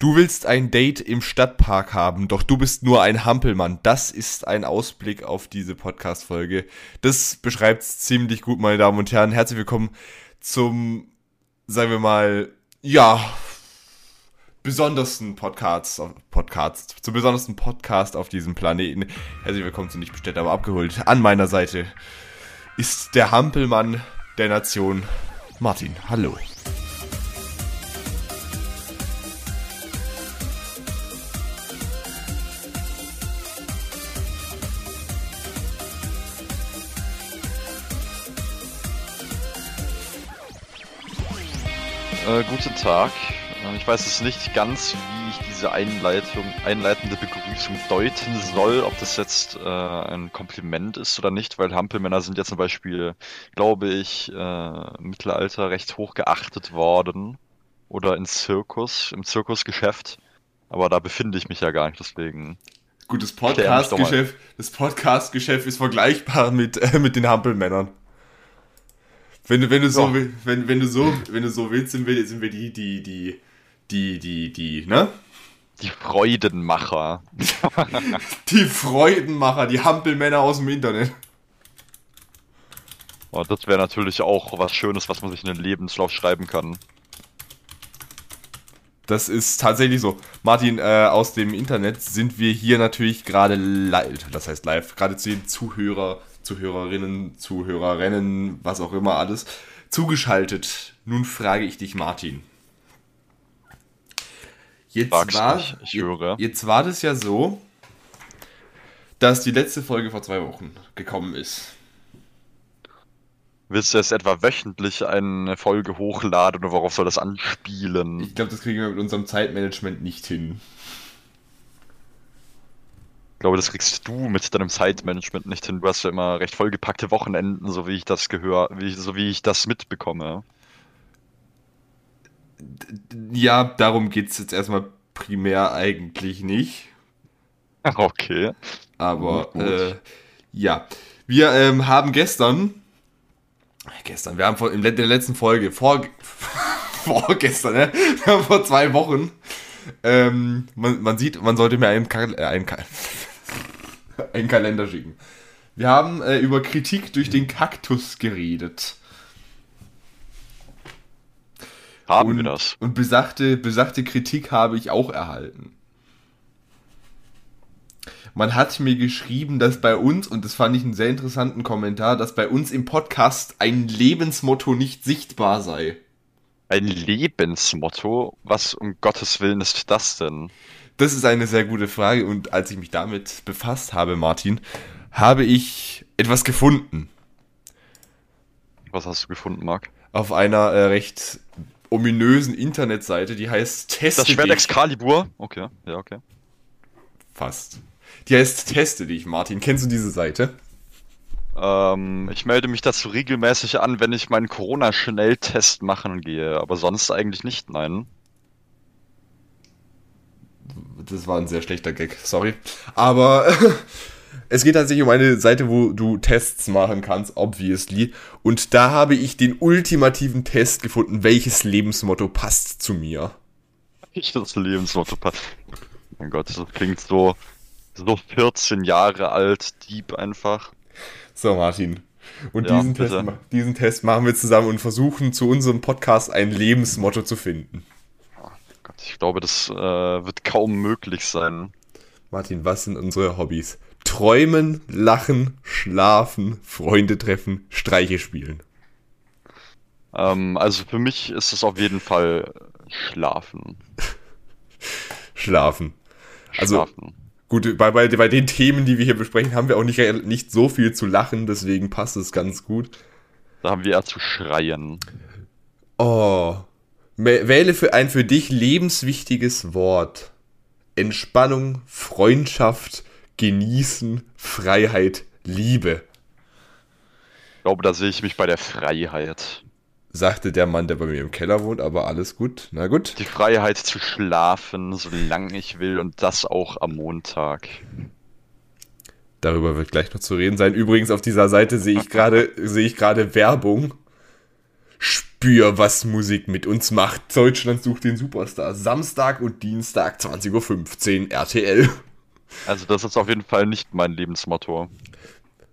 Du willst ein Date im Stadtpark haben, doch du bist nur ein Hampelmann. Das ist ein Ausblick auf diese Podcast-Folge. Das beschreibt es ziemlich gut, meine Damen und Herren. Herzlich willkommen zum, sagen wir mal, ja, besondersten Podcast, Podcast, zum besondersten Podcast auf diesem Planeten. Herzlich willkommen zu Nicht bestellt, aber abgeholt. An meiner Seite ist der Hampelmann der Nation, Martin. Hallo. Äh, guten Tag. Äh, ich weiß es nicht ganz, wie ich diese Einleitung, einleitende Begrüßung deuten soll, ob das jetzt äh, ein Kompliment ist oder nicht, weil Hampelmänner sind ja zum Beispiel, glaube ich, äh, im Mittelalter recht hoch geachtet worden. Oder in Zirkus, im Zirkusgeschäft. Aber da befinde ich mich ja gar nicht, deswegen. Gut, das Podcast-Geschäft, das Podcast-Geschäft ist vergleichbar mit, äh, mit den Hampelmännern. Wenn du, wenn du so, wenn, wenn du so, wenn du so willst, sind wir, sind wir die, die, die, die, die, die, ne? Die Freudenmacher. die Freudenmacher, die Hampelmänner aus dem Internet. Oh, das wäre natürlich auch was Schönes, was man sich in den Lebenslauf schreiben kann. Das ist tatsächlich so. Martin, äh, aus dem Internet sind wir hier natürlich gerade live, das heißt live, gerade zu den Zuhörer Zuhörerinnen, Zuhörerinnen, was auch immer alles, zugeschaltet. Nun frage ich dich, Martin. Jetzt war, ich höre. jetzt war das ja so, dass die letzte Folge vor zwei Wochen gekommen ist. Willst du jetzt etwa wöchentlich eine Folge hochladen oder worauf soll das anspielen? Ich glaube, das kriegen wir mit unserem Zeitmanagement nicht hin. Ich glaube, das kriegst du mit deinem Zeitmanagement nicht hin. Du hast ja immer recht vollgepackte Wochenenden, so wie ich das gehöre, wie, so wie ich das mitbekomme. Ja, darum geht es jetzt erstmal primär eigentlich nicht. Okay. Aber äh, ja, wir ähm, haben gestern, gestern, wir haben vor, in der letzten Folge, vor, vorgestern, ne? Wir haben vor zwei Wochen, ähm, man, man sieht, man sollte mir einen, äh, einen, einen Kalender schicken. Wir haben äh, über Kritik durch den Kaktus geredet. Haben und, wir das? Und besagte, besagte Kritik habe ich auch erhalten. Man hat mir geschrieben, dass bei uns, und das fand ich einen sehr interessanten Kommentar, dass bei uns im Podcast ein Lebensmotto nicht sichtbar sei. Ein Lebensmotto? Was um Gottes Willen ist das denn? Das ist eine sehr gute Frage und als ich mich damit befasst habe, Martin, habe ich etwas gefunden. Was hast du gefunden, Marc? Auf einer äh, recht ominösen Internetseite, die heißt Teste Das Schwert Excalibur? Okay, ja, okay. Fast. Die heißt Teste dich, Martin. Kennst du diese Seite? Ähm, ich melde mich dazu regelmäßig an, wenn ich meinen Corona-Schnelltest machen gehe, aber sonst eigentlich nicht, nein das war ein sehr schlechter Gag, sorry. Aber es geht tatsächlich um eine Seite, wo du Tests machen kannst, obviously. Und da habe ich den ultimativen Test gefunden, welches Lebensmotto passt zu mir. Welches Lebensmotto passt? Mein Gott, das klingt so, so 14 Jahre alt, deep einfach. So, Martin. Und ja, diesen, Test, diesen Test machen wir zusammen und versuchen zu unserem Podcast ein Lebensmotto zu finden. Ich glaube, das äh, wird kaum möglich sein. Martin, was sind unsere Hobbys? Träumen, lachen, schlafen, Freunde treffen, Streiche spielen. Ähm, also für mich ist es auf jeden Fall schlafen. schlafen. Also schlafen. gut, bei, bei, bei den Themen, die wir hier besprechen, haben wir auch nicht, nicht so viel zu lachen, deswegen passt es ganz gut. Da haben wir eher zu schreien. Oh, Wähle für ein für dich lebenswichtiges Wort. Entspannung, Freundschaft, Genießen, Freiheit, Liebe. Ich glaube, da sehe ich mich bei der Freiheit. Sagte der Mann, der bei mir im Keller wohnt, aber alles gut. Na gut. Die Freiheit zu schlafen, solange ich will und das auch am Montag. Darüber wird gleich noch zu reden sein. Übrigens auf dieser Seite sehe ich gerade sehe ich gerade Werbung Spür, was Musik mit uns macht. Deutschland sucht den Superstar. Samstag und Dienstag 20.15 Uhr RTL. Also das ist auf jeden Fall nicht mein Lebensmotto.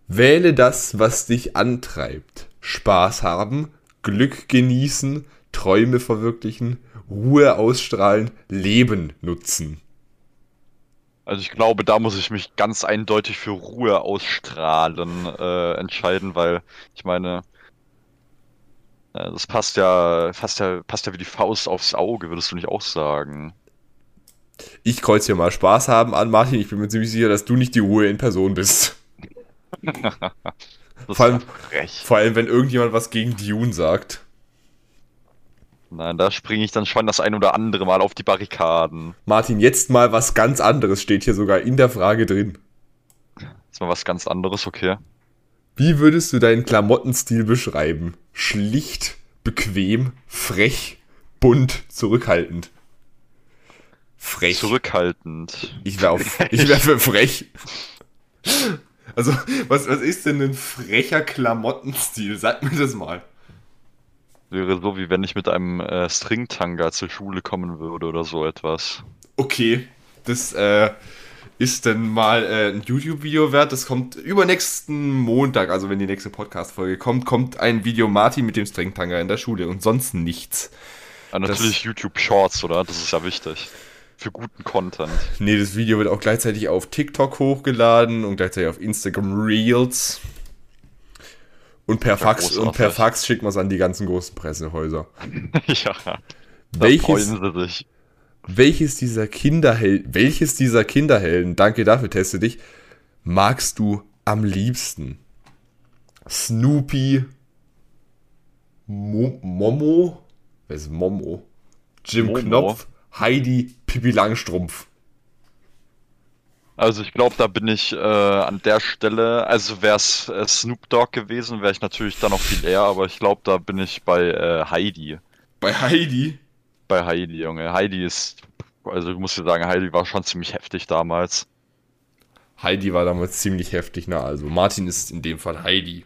Wähle das, was dich antreibt. Spaß haben, Glück genießen, Träume verwirklichen, Ruhe ausstrahlen, Leben nutzen. Also ich glaube, da muss ich mich ganz eindeutig für Ruhe ausstrahlen äh, entscheiden, weil ich meine, das passt ja, passt ja, passt ja wie die Faust aufs Auge, würdest du nicht auch sagen? Ich kreuze hier mal Spaß haben an, Martin. Ich bin mir ziemlich sicher, dass du nicht die Ruhe in Person bist. vor, allem, vor allem, wenn irgendjemand was gegen Dune sagt. Nein, da springe ich dann schon das ein oder andere Mal auf die Barrikaden. Martin, jetzt mal was ganz anderes steht hier sogar in der Frage drin. Jetzt mal was ganz anderes, okay. Wie würdest du deinen Klamottenstil beschreiben? Schlicht, bequem, frech, bunt, zurückhaltend. Frech. Zurückhaltend. Ich wäre wär für frech. Also, was, was ist denn ein frecher Klamottenstil? Sag mir das mal wäre so, wie wenn ich mit einem äh, Stringtanga zur Schule kommen würde oder so etwas. Okay, das äh, ist dann mal äh, ein YouTube-Video wert. Das kommt übernächsten Montag, also wenn die nächste Podcast-Folge kommt, kommt ein Video Martin mit dem Stringtanga in der Schule und sonst nichts. Ja, natürlich das, YouTube Shorts, oder? Das ist ja wichtig. Für guten Content. Nee, das Video wird auch gleichzeitig auf TikTok hochgeladen und gleichzeitig auf Instagram Reels. Und per, Fax, und per Fax schickt man es an die ganzen großen Pressehäuser. ja. Welches, welches dieser Kinderhelden, welches dieser Kinderhelden, danke dafür, teste dich, magst du am liebsten? Snoopy, Mo Momo, wer ist Momo? Jim Momo. Knopf, Heidi, Pippi Langstrumpf. Also ich glaube, da bin ich äh, an der Stelle, also wäre es äh, Snoop Dogg gewesen, wäre ich natürlich da noch viel eher, aber ich glaube, da bin ich bei äh, Heidi. Bei Heidi? Bei Heidi, Junge. Heidi ist, also ich muss dir sagen, Heidi war schon ziemlich heftig damals. Heidi war damals ziemlich heftig, na also Martin ist in dem Fall Heidi.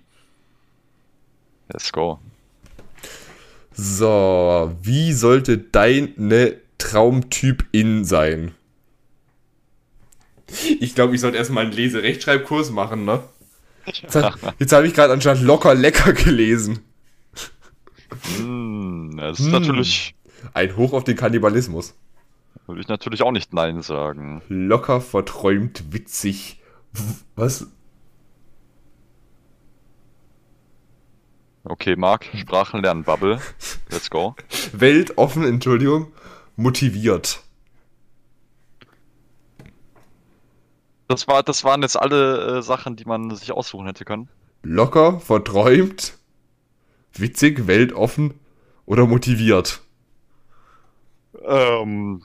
Let's go. So, wie sollte deine Traumtyp-In sein? Ich glaube, ich sollte erstmal einen Lese-Rechtschreibkurs machen, ne? Jetzt, jetzt habe ich gerade anscheinend locker lecker gelesen. Mm, das ist mm. natürlich. Ein Hoch auf den Kannibalismus. Würde ich natürlich auch nicht Nein sagen. Locker, verträumt, witzig. Was? Okay, Marc, Sprachen lernen, Bubble. Let's go. Weltoffen, Entschuldigung. Motiviert. Das, war, das waren jetzt alle äh, Sachen, die man sich aussuchen hätte können. Locker, verträumt, witzig, weltoffen oder motiviert? Ähm.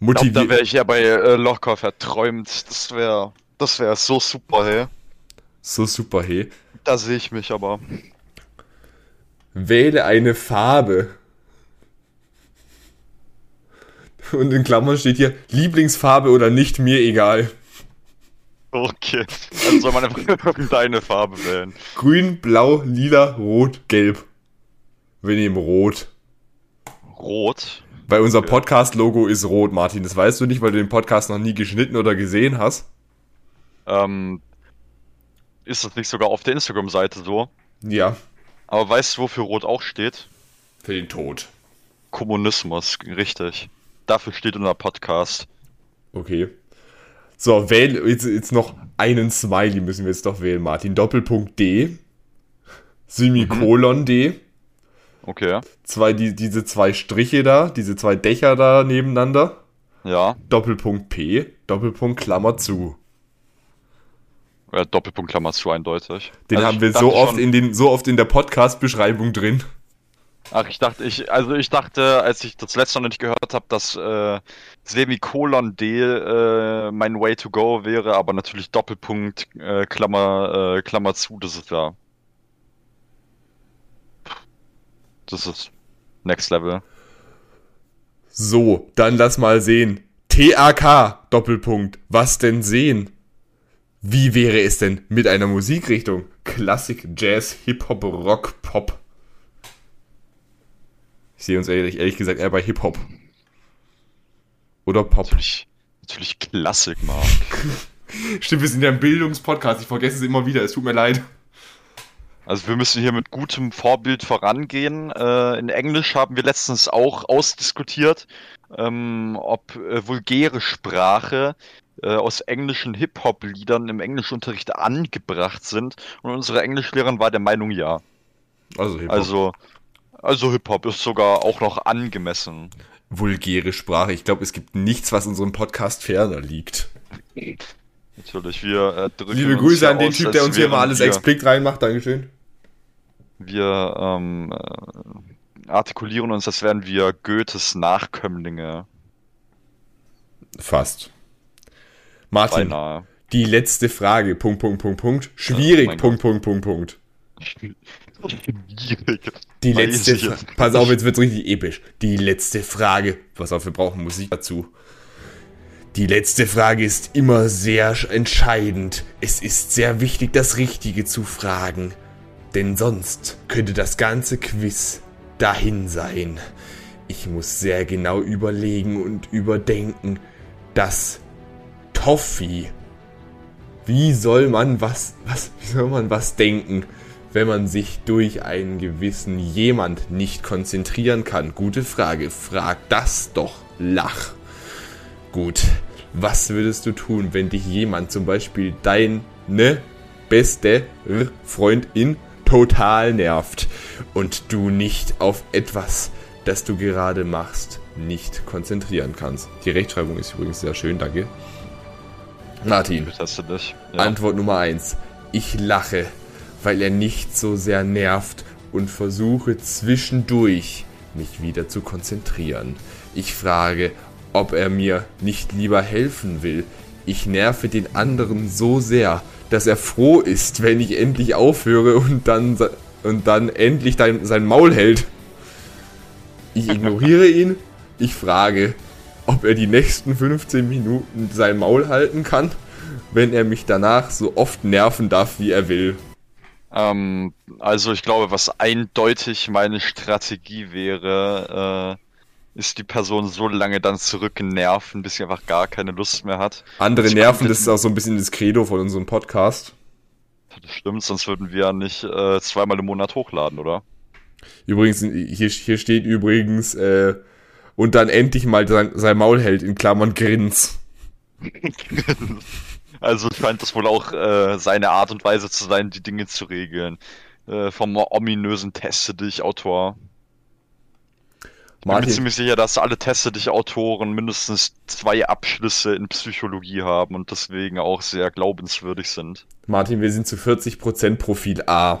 Motiviert. Da wäre ich ja bei äh, locker, verträumt. Das wäre das wär so super, hey. So super, hey. Da sehe ich mich aber. Wähle eine Farbe. Und in Klammern steht hier Lieblingsfarbe oder nicht, mir egal. Okay, dann soll man einfach deine Farbe wählen. Grün, blau, lila, rot, gelb. Wir nehmen rot. Rot? Weil unser. Podcast-Logo ist rot, Martin. Das weißt du nicht, weil du den Podcast noch nie geschnitten oder gesehen hast. Ähm, ist das nicht sogar auf der Instagram-Seite so? Ja. Aber weißt du, wofür rot auch steht? Für den Tod. Kommunismus, richtig. Dafür steht unser Podcast. Okay. So, wähl jetzt, jetzt noch einen Smiley müssen wir jetzt doch wählen, Martin. Doppelpunkt D. Semikolon mhm. D. Okay. Zwei, die, diese zwei Striche da, diese zwei Dächer da nebeneinander. Ja. Doppelpunkt P, Doppelpunkt Klammer zu. Ja, Doppelpunkt Klammer zu eindeutig. Den also haben wir so oft, in den, so oft in der Podcast-Beschreibung drin. Ach, ich dachte, ich, also ich dachte, als ich das letzte noch nicht gehört habe, dass äh, Semikolon D äh, mein Way to go wäre, aber natürlich Doppelpunkt, äh, Klammer, äh, Klammer zu, das ist ja. Das ist Next Level. So, dann lass mal sehen. TAK, Doppelpunkt. Was denn sehen? Wie wäre es denn mit einer Musikrichtung? Klassik, Jazz, Hip-Hop, Rock, Pop. Ich sehe uns ehrlich, ehrlich gesagt eher bei Hip-Hop. Oder Pop. Natürlich, natürlich Klassik, Marc. Stimmt, wir sind ja ein Bildungspodcast. Ich vergesse es immer wieder. Es tut mir leid. Also wir müssen hier mit gutem Vorbild vorangehen. Äh, in Englisch haben wir letztens auch ausdiskutiert, ähm, ob äh, vulgäre Sprache äh, aus englischen Hip-Hop-Liedern im Englischunterricht angebracht sind. Und unsere Englischlehrerin war der Meinung, ja. Also Hip-Hop. Also, also Hip-Hop ist sogar auch noch angemessen. Vulgäre Sprache. Ich glaube, es gibt nichts, was unserem Podcast ferner liegt. Natürlich, wir äh, drücken Liebe Grüße an den aus, Typ, der uns hier mal alles explikt reinmacht. Dankeschön. Wir ähm, äh, artikulieren uns, als wären wir Goethes Nachkömmlinge. Fast. Martin, Beinahe. die letzte Frage. Punkt, Punkt, Punkt, Punkt. Schwierig. mein Punkt, Punkt, Punkt, Punkt. Die Weiß letzte Pass auf, jetzt wird's richtig episch. Die letzte Frage. Pass auf, wir brauchen Musik dazu. Die letzte Frage ist immer sehr sch- entscheidend. Es ist sehr wichtig, das Richtige zu fragen. Denn sonst könnte das ganze Quiz dahin sein. Ich muss sehr genau überlegen und überdenken. Das Toffee. Wie soll man was, was, wie soll man was denken, wenn man sich durch einen gewissen jemand nicht konzentrieren kann? Gute Frage. Frag das doch. Lach. Gut. Was würdest du tun, wenn dich jemand, zum Beispiel deine beste Freundin, total nervt und du nicht auf etwas, das du gerade machst, nicht konzentrieren kannst? Die Rechtschreibung ist übrigens sehr schön, danke. Martin. Ja. Antwort Nummer eins: Ich lache, weil er nicht so sehr nervt und versuche zwischendurch mich wieder zu konzentrieren. Ich frage, ob er mir nicht lieber helfen will. Ich nerve den anderen so sehr, dass er froh ist, wenn ich endlich aufhöre und dann, und dann endlich dein, sein Maul hält. Ich ignoriere ihn. Ich frage, ob er die nächsten 15 Minuten sein Maul halten kann, wenn er mich danach so oft nerven darf, wie er will. Ähm, also ich glaube, was eindeutig meine Strategie wäre, äh, ist die Person so lange dann zurücknerven, bis sie einfach gar keine Lust mehr hat. Andere Ich nerven, das ist auch so ein bisschen das Credo von unserem Podcast. Das stimmt, sonst würden wir ja nicht äh, zweimal im Monat hochladen, oder? Übrigens, hier, hier steht übrigens, äh, und dann endlich mal sein, sein Maul hält, in Klammern Grins. Also scheint das wohl auch äh, seine Art und Weise zu sein, die Dinge zu regeln. Äh, vom ominösen Teste dich Autor. Ich bin Martin, ziemlich sicher, dass alle Teste dich Autoren mindestens zwei Abschlüsse in Psychologie haben und deswegen auch sehr glaubenswürdig sind. Martin, wir sind zu 40% Profil A.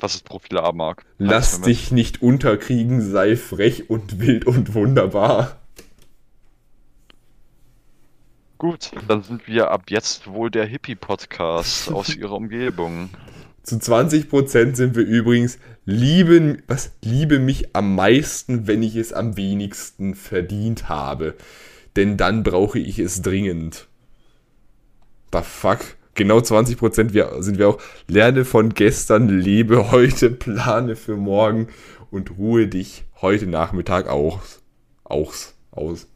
Was ist Profil A, Mark? Lass dich nicht unterkriegen, sei frech und wild und wunderbar. Gut, dann sind wir ab jetzt wohl der Hippie-Podcast aus ihrer Umgebung. Zu 20% sind wir übrigens lieben, was, liebe mich am meisten, wenn ich es am wenigsten verdient habe. Denn dann brauche ich es dringend. The fuck? Genau 20% wir, sind wir auch. Lerne von gestern, lebe heute, plane für morgen und ruhe dich heute Nachmittag aus. Aus. Aus.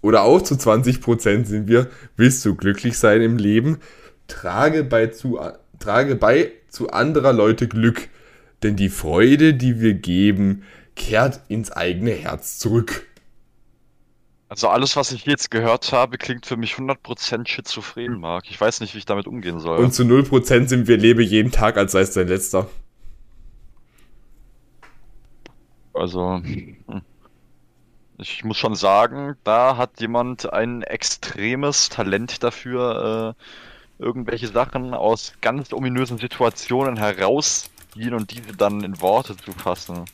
Oder auch zu 20% sind wir, willst du glücklich sein im Leben? Trage bei zu, trage bei zu anderer Leute Glück, denn die Freude, die wir geben, kehrt ins eigene Herz zurück. Also alles, was ich jetzt gehört habe, klingt für mich 100% schizophren, Mark. Ich weiß nicht, wie ich damit umgehen soll. Und zu 0% sind wir lebe jeden Tag, als sei es dein letzter. Also, ich muss schon sagen, da hat jemand ein extremes Talent dafür, äh, irgendwelche Sachen aus ganz ominösen Situationen herausziehen und diese dann in Worte zu fassen.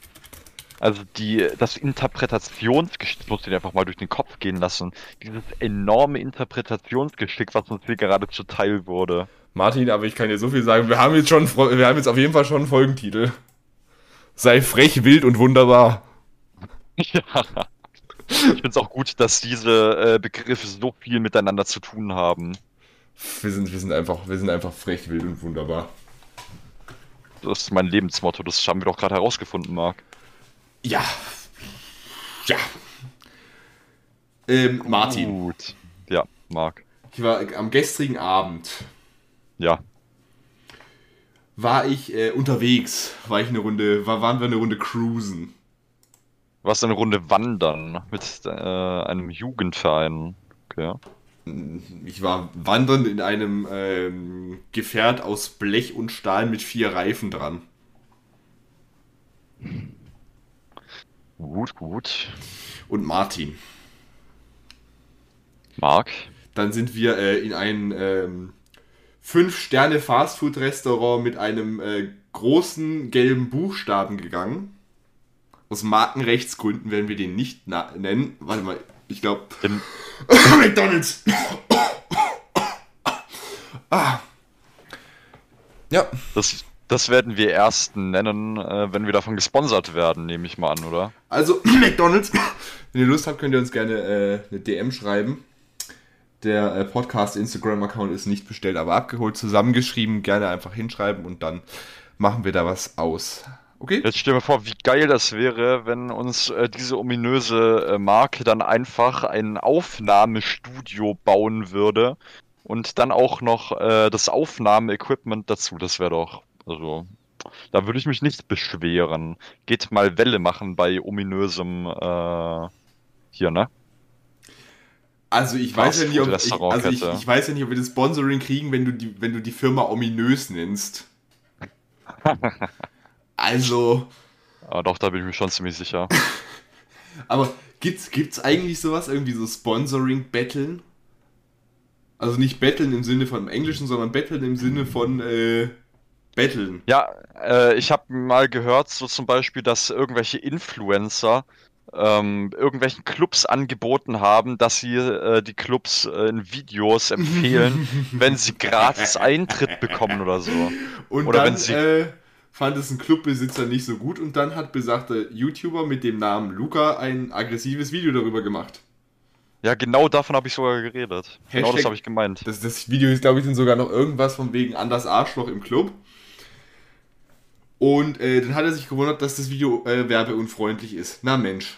Also die, das Interpretationsgeschick, muss ich einfach mal durch den Kopf gehen lassen. Dieses enorme Interpretationsgeschick, was uns hier gerade zuteil wurde. Martin, aber ich kann dir so viel sagen, wir haben jetzt schon, wir haben jetzt auf jeden Fall schon einen Folgentitel. Sei frech, wild und wunderbar. Ja. Ich finde es auch gut, dass diese äh, Begriffe so viel miteinander zu tun haben. Wir sind, wir sind einfach, wir sind einfach frech, wild und wunderbar. Das ist mein Lebensmotto, das haben wir doch gerade herausgefunden, Marc. Ja. Ja. Ähm, Martin. Gut. Ja, Marc. Ich war am gestrigen Abend Ja. war ich äh, unterwegs, war ich eine Runde, war, waren wir eine Runde cruisen. Was eine Runde wandern mit äh, einem Jugendverein. Okay. Ich war wandern in einem ähm, Gefährt aus Blech und Stahl mit vier Reifen dran. Gut, gut. Und Martin. Marc? Dann sind wir äh, in ein ähm, Fünf-Sterne-Fastfood-Restaurant mit einem äh, großen gelben Buchstaben gegangen. Aus Markenrechtsgründen werden wir den nicht nennen. Warte mal, ich glaube. McDonalds! ah. Ja, Das, das werden wir erst nennen, äh, wenn wir davon gesponsert werden, nehme ich mal an, oder? Also, McDonalds, wenn ihr Lust habt, könnt ihr uns gerne äh, eine DM schreiben. Der äh, Podcast-Instagram-Account ist nicht bestellt, aber abgeholt, zusammengeschrieben. Gerne einfach hinschreiben und dann machen wir da was aus. Okay? Jetzt stell dir vor, wie geil das wäre, wenn uns äh, diese ominöse äh, Marke dann einfach ein Aufnahmestudio bauen würde und dann auch noch äh, das Aufnahmeequipment dazu. Das wäre doch, also, da würde ich mich nicht beschweren. Geht mal Welle machen bei ominösem äh, hier, ne? Also ich weiß ja nicht, ob ich, also ich, ich weiß ja nicht, ob wir das Sponsoring kriegen, wenn du die, wenn du die Firma ominös nennst. Also, Aber doch, da bin ich mir schon ziemlich sicher. aber gibt's, gibt's eigentlich sowas, irgendwie so Sponsoring-Betteln? Also nicht Betteln im Sinne von Englischen, sondern Betteln im Sinne von äh, Betteln. Ja, äh, ich habe mal gehört, so zum Beispiel, dass irgendwelche Influencer ähm, irgendwelchen Clubs angeboten haben, dass sie äh, die Clubs äh, in Videos empfehlen, wenn sie gratis Eintritt bekommen oder so. Und Oder dann wenn sie- äh, fand es ein Clubbesitzer nicht so gut und dann hat besagter YouTuber mit dem Namen Luca ein aggressives Video darüber gemacht. Ja, genau davon habe ich sogar geredet. Genau Hashtag- das habe ich gemeint. Das, das Video ist, glaube ich, dann sogar noch irgendwas von wegen Anders Arschloch im Club. Und äh, dann hat er sich gewundert, dass das Video äh, werbeunfreundlich ist. Na Mensch.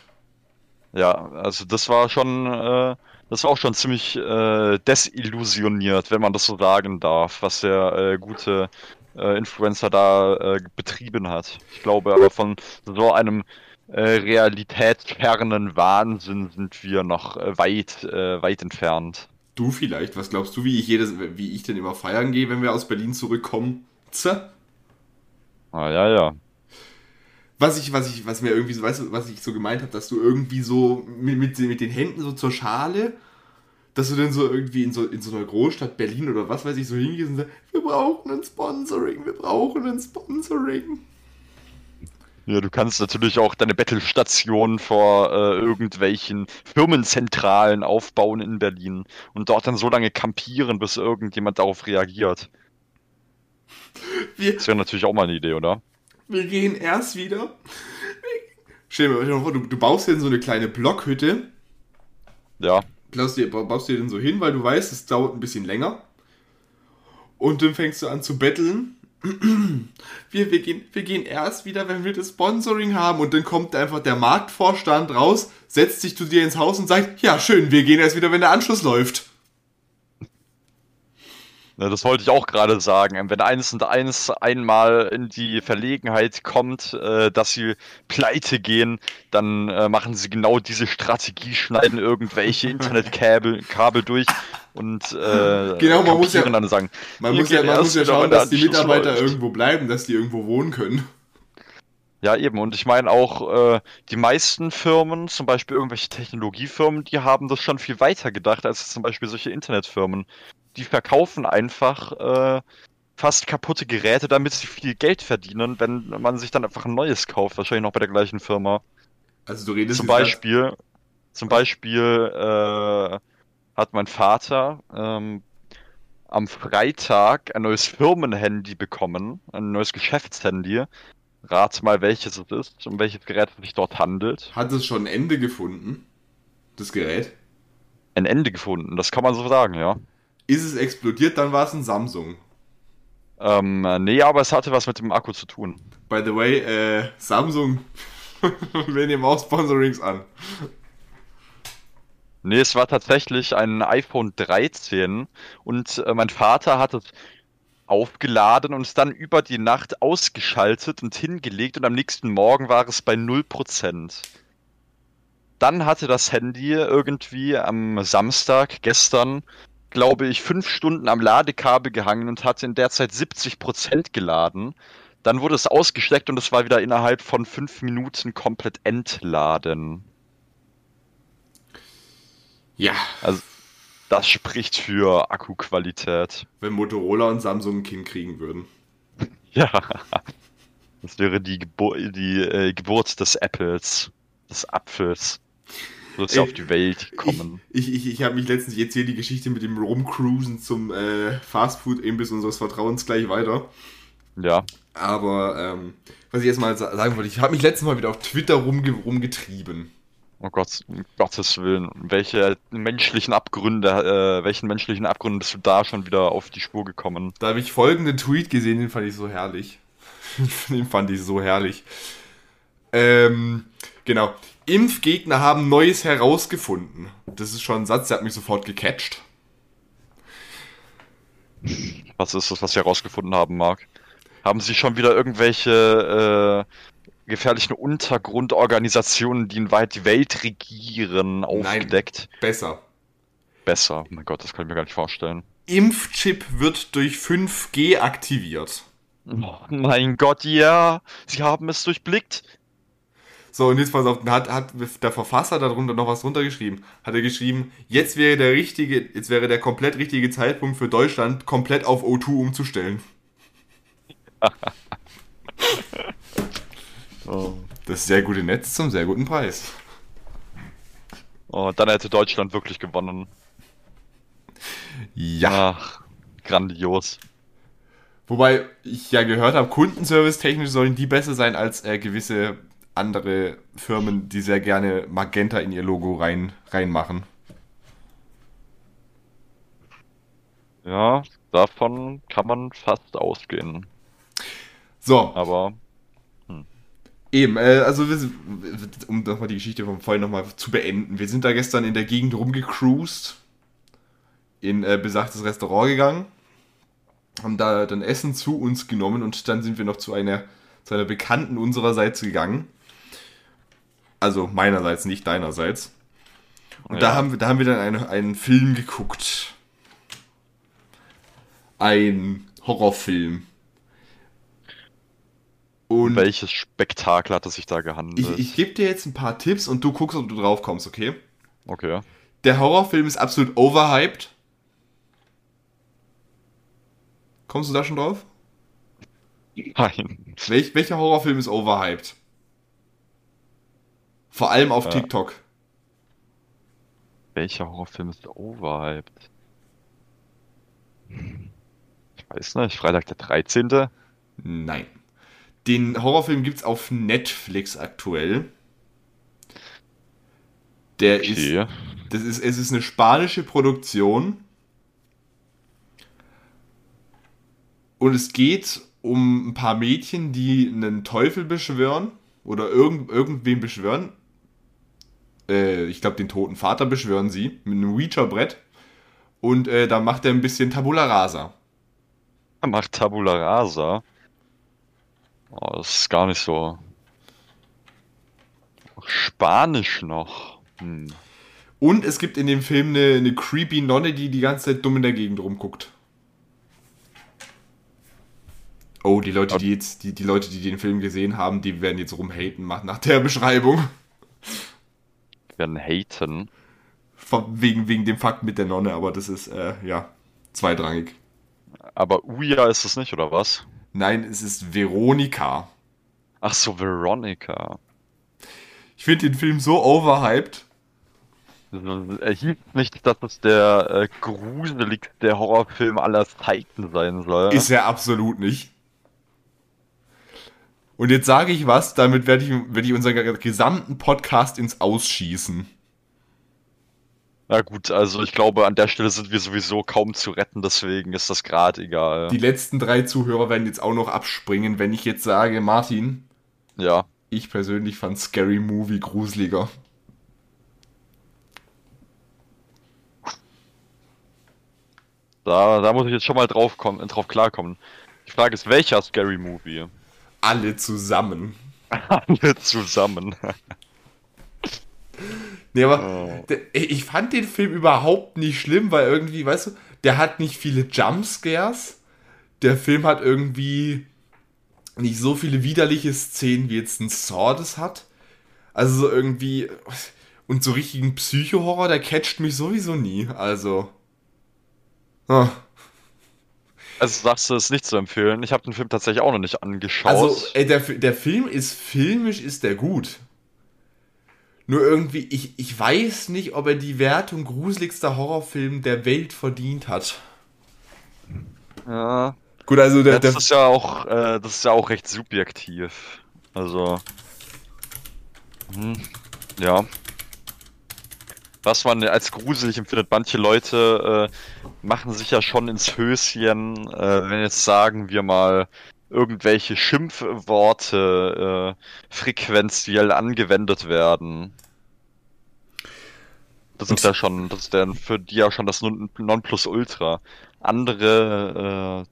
Ja, also das war schon, äh, das war auch schon ziemlich äh, desillusioniert, wenn man das so sagen darf, was der äh, gute äh, Influencer da äh, betrieben hat. Ich glaube aber von so einem äh, realitätsfernen Wahnsinn sind wir noch äh, weit, äh, weit entfernt. Du vielleicht, was glaubst du, wie ich jedes, wie ich denn immer feiern gehe, wenn wir aus Berlin zurückkommen? Tja. Ah, ja, ja. Was ich, was ich, was mir irgendwie so, weißt du, was ich so gemeint habe, dass du irgendwie so mit, mit, mit den Händen so zur Schale, dass du dann so irgendwie in so, in so einer Großstadt Berlin oder was weiß ich so hingehst und sagst, wir brauchen ein Sponsoring, wir brauchen ein Sponsoring. Ja, du kannst natürlich auch deine Battlestation vor äh, irgendwelchen Firmenzentralen aufbauen in Berlin und dort dann so lange campieren, bis irgendjemand darauf reagiert. Wir, Das wäre natürlich auch mal eine Idee, oder? wir gehen erst wieder. Stell dir mal vor, du, du baust dir so eine kleine Blockhütte, Ja. Baust dir, baust dir den so hin, weil du weißt, es dauert ein bisschen länger. Und dann fängst du an zu betteln. Wir, wir, gehen, wir gehen erst wieder, wenn wir das Sponsoring haben. Und dann kommt einfach der Marktvorstand raus, setzt sich zu dir ins Haus und sagt, ja schön, wir gehen erst wieder, wenn der Anschluss läuft. Ja, das wollte ich auch gerade sagen. Wenn eins und eins einmal in die Verlegenheit kommt, äh, dass sie pleite gehen, dann äh, machen sie genau diese Strategie, schneiden irgendwelche Internetkabel Kabel durch und äh, Genau, man muss ja- dann sagen, Man muss ja, man muss ja schauen, dass die Mitarbeiter läuft. irgendwo bleiben, dass die irgendwo wohnen können. Ja, eben. Und ich meine auch, äh, die meisten Firmen, zum Beispiel irgendwelche Technologiefirmen, die haben das schon viel weiter gedacht als zum Beispiel solche Internetfirmen. Die verkaufen einfach äh, fast kaputte Geräte, damit sie viel Geld verdienen, wenn man sich dann einfach ein neues kauft, wahrscheinlich noch bei der gleichen Firma. Also du redest Zum ganz- Beispiel, zum Beispiel äh, hat mein Vater ähm, am Freitag ein neues Firmenhandy bekommen, ein neues Geschäftshandy. Rat mal, welches es ist, um welches Gerät es sich dort handelt. Hat es schon ein Ende gefunden, das Gerät? Ein Ende gefunden, das kann man so sagen, ja. Ist es explodiert, dann war es ein Samsung. Ähm, nee, aber es hatte was mit dem Akku zu tun. By the way, äh, Samsung, Wir nehmen auch Sponsorings an. Nee, es war tatsächlich ein iPhone 13 und äh, mein Vater hat es aufgeladen und es dann über die Nacht ausgeschaltet und hingelegt und am nächsten Morgen war es bei 0%. Dann hatte das Handy irgendwie am Samstag gestern, glaube ich, fünf Stunden am Ladekabel gehangen und hatte in der Zeit 70% geladen. Dann wurde es ausgesteckt und es war wieder innerhalb von fünf Minuten komplett entladen. Ja. Also, das spricht für Akkuqualität. Wenn Motorola und Samsung ein Kind kriegen würden. Ja. Das wäre die, Gebur die äh, Geburt des Apples, des Apfels. Ist ja auf die Welt gekommen. Ich, ich, ich habe mich letztens jetzt hier die Geschichte mit dem Rumcruisen zum äh, Fastfood-Imbiss unseres Vertrauens gleich weiter. Ja. Aber ähm, was ich jetzt mal sagen wollte, ich habe mich letztens mal wieder auf Twitter rumge rumgetrieben. Oh Gott, um Gottes Willen. Welche menschlichen Abgründe, äh, welchen menschlichen Abgründen bist du da schon wieder auf die Spur gekommen? Da habe ich folgenden Tweet gesehen, den fand ich so herrlich. den fand ich so herrlich. Ähm, genau. Impfgegner haben Neues herausgefunden. Das ist schon ein Satz, der hat mich sofort gecatcht. Was ist das, was Sie herausgefunden haben, Marc? Haben Sie schon wieder irgendwelche äh, gefährlichen Untergrundorganisationen, die in weit die Welt regieren, aufgedeckt? Nein, besser. Besser. Oh mein Gott, das kann ich mir gar nicht vorstellen. Impfchip wird durch 5G aktiviert. Oh mein Gott, ja. Sie haben es durchblickt. So, und jetzt pass auf, hat, hat der Verfasser darunter noch was runtergeschrieben. Hat er geschrieben, jetzt wäre der richtige, jetzt wäre der komplett richtige Zeitpunkt für Deutschland, komplett auf O2 umzustellen. oh. Das sehr gute Netz zum sehr guten Preis. Oh, dann hätte Deutschland wirklich gewonnen. Ja. Ach, grandios. Wobei ich ja gehört habe, kundenservice-technisch sollen die besser sein als äh, gewisse andere Firmen, die sehr gerne Magenta in ihr Logo rein, reinmachen. Ja, davon kann man fast ausgehen. So. Aber. Hm. Eben, äh, also wir, um nochmal die Geschichte von vorhin nochmal zu beenden. Wir sind da gestern in der Gegend rumgecruised, in äh, besagtes Restaurant gegangen, haben da dann Essen zu uns genommen und dann sind wir noch zu einer, zu einer Bekannten unsererseits gegangen. Also meinerseits, nicht deinerseits. Und ja. da, haben wir, da haben wir dann einen, einen Film geguckt. Ein Horrorfilm. Und welches Spektakel hat es sich da gehandelt? Ich, ich gebe dir jetzt ein paar Tipps und du guckst, ob du drauf kommst, okay? Okay. Der Horrorfilm ist absolut overhyped. Kommst du da schon drauf? Nein. Welch, welcher Horrorfilm ist overhyped? Vor allem auf ja. TikTok. Welcher Horrorfilm ist overhyped? Ich weiß nicht, Freitag der 13. Nein. Den Horrorfilm gibt es auf Netflix aktuell. Der okay. ist, das ist, es ist eine spanische Produktion. Und es geht um ein paar Mädchen, die einen Teufel beschwören oder irgend, irgendwen beschwören. Äh, ich glaube, den toten Vater beschwören sie mit einem Ouija-Brett. Und äh, da macht er ein bisschen Tabula Rasa. Er macht Tabula Rasa? Oh, das ist gar nicht so. Spanisch noch. Hm. Und es gibt in dem Film eine, eine creepy Nonne, die die ganze Zeit dumm in der Gegend rumguckt. Oh, die Leute, die jetzt, die, die Leute, die den Film gesehen haben, die werden jetzt rumhaten nach der Beschreibung. Werden haten. Wegen, wegen dem Fakt mit der Nonne, aber das ist, äh, ja, zweitrangig. Aber Uya ist es nicht, oder was? Nein, es ist Veronika. Ach so, Veronica. Ich finde den Film so overhyped. Er hieß nicht, dass es der äh, gruseligste Horrorfilm aller Zeiten sein soll. Ist er absolut nicht. Und jetzt sage ich was, damit werde ich, werd ich unseren gesamten Podcast ins Ausschießen. Na gut, also ich glaube, an der Stelle sind wir sowieso kaum zu retten, deswegen ist das gerade egal. Die letzten drei Zuhörer werden jetzt auch noch abspringen, wenn ich jetzt sage, Martin. Ja. ich persönlich fand Scary Movie gruseliger. Da, da muss ich jetzt schon mal drauf, kommen, drauf klarkommen. Die Frage ist, welcher Scary Movie? Alle zusammen. Alle zusammen. nee, aber oh. ich fand den Film überhaupt nicht schlimm, weil irgendwie, weißt du, der hat nicht viele Jumpscares. Der Film hat irgendwie nicht so viele widerliche Szenen, wie jetzt ein Saw das hat. Also so irgendwie. Und so richtigen Psycho-Horror, der catcht mich sowieso nie. Also. Oh. Also sagst du, es nicht zu empfehlen. Ich habe den Film tatsächlich auch noch nicht angeschaut. Also, ey, der, der Film ist filmisch, ist der gut. Nur irgendwie, ich, ich weiß nicht, ob er die Wertung gruseligster Horrorfilm der Welt verdient hat. Ja. Gut, also der. Ja, das der ist ja auch, äh, das ist ja auch recht subjektiv. Also. Hm, ja was man als gruselig empfindet. Manche Leute äh, machen sich ja schon ins Höschen, äh, wenn jetzt sagen wir mal irgendwelche Schimpfworte äh, frequenziell angewendet werden. Das ist ja schon, das ist dann für die ja schon das Nonplusultra. Andere, äh,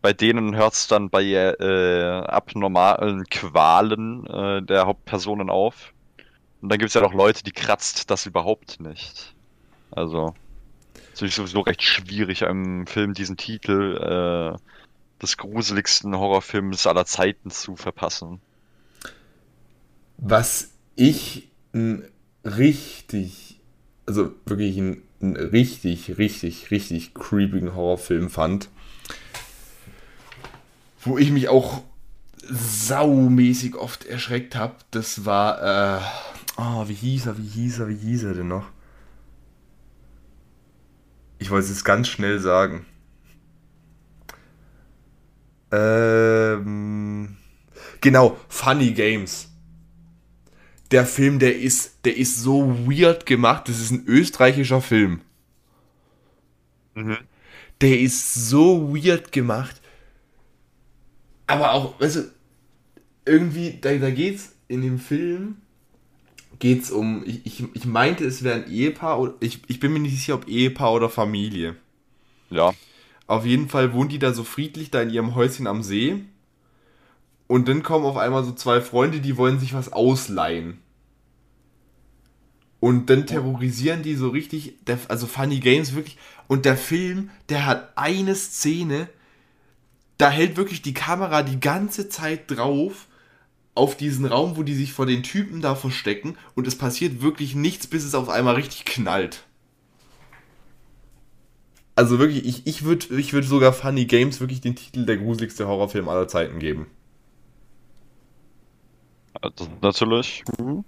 bei denen hört es dann bei äh, abnormalen Qualen äh, der Hauptpersonen auf. Und dann gibt es ja noch Leute, die kratzt das überhaupt nicht. Also, es ist sowieso recht schwierig, einem Film diesen Titel äh, des gruseligsten Horrorfilms aller Zeiten zu verpassen. Was ich ein richtig, also wirklich ein richtig, richtig, richtig creepigen Horrorfilm fand, wo ich mich auch saumäßig oft erschreckt habe, das war äh, Oh, wie hieß er, wie hieß er, wie hieß er denn noch? Ich wollte es ganz schnell sagen. Ähm, genau, Funny Games. Der Film, der ist, der ist so weird gemacht. Das ist ein österreichischer Film. Mhm. Der ist so weird gemacht. Aber auch, weißt du, irgendwie, da, da geht's in dem Film geht es um, ich, ich, ich meinte, es wäre ein Ehepaar, oder, ich, ich bin mir nicht sicher, ob Ehepaar oder Familie. Ja. Auf jeden Fall wohnen die da so friedlich da in ihrem Häuschen am See. Und dann kommen auf einmal so zwei Freunde, die wollen sich was ausleihen. Und dann terrorisieren die so richtig, also Funny Games wirklich. Und der Film, der hat eine Szene, da hält wirklich die Kamera die ganze Zeit drauf auf diesen Raum, wo die sich vor den Typen da verstecken und es passiert wirklich nichts, bis es auf einmal richtig knallt. Also wirklich, ich, ich würde ich würd sogar Funny Games wirklich den Titel der gruseligste Horrorfilm aller Zeiten geben. Also, natürlich. Mhm.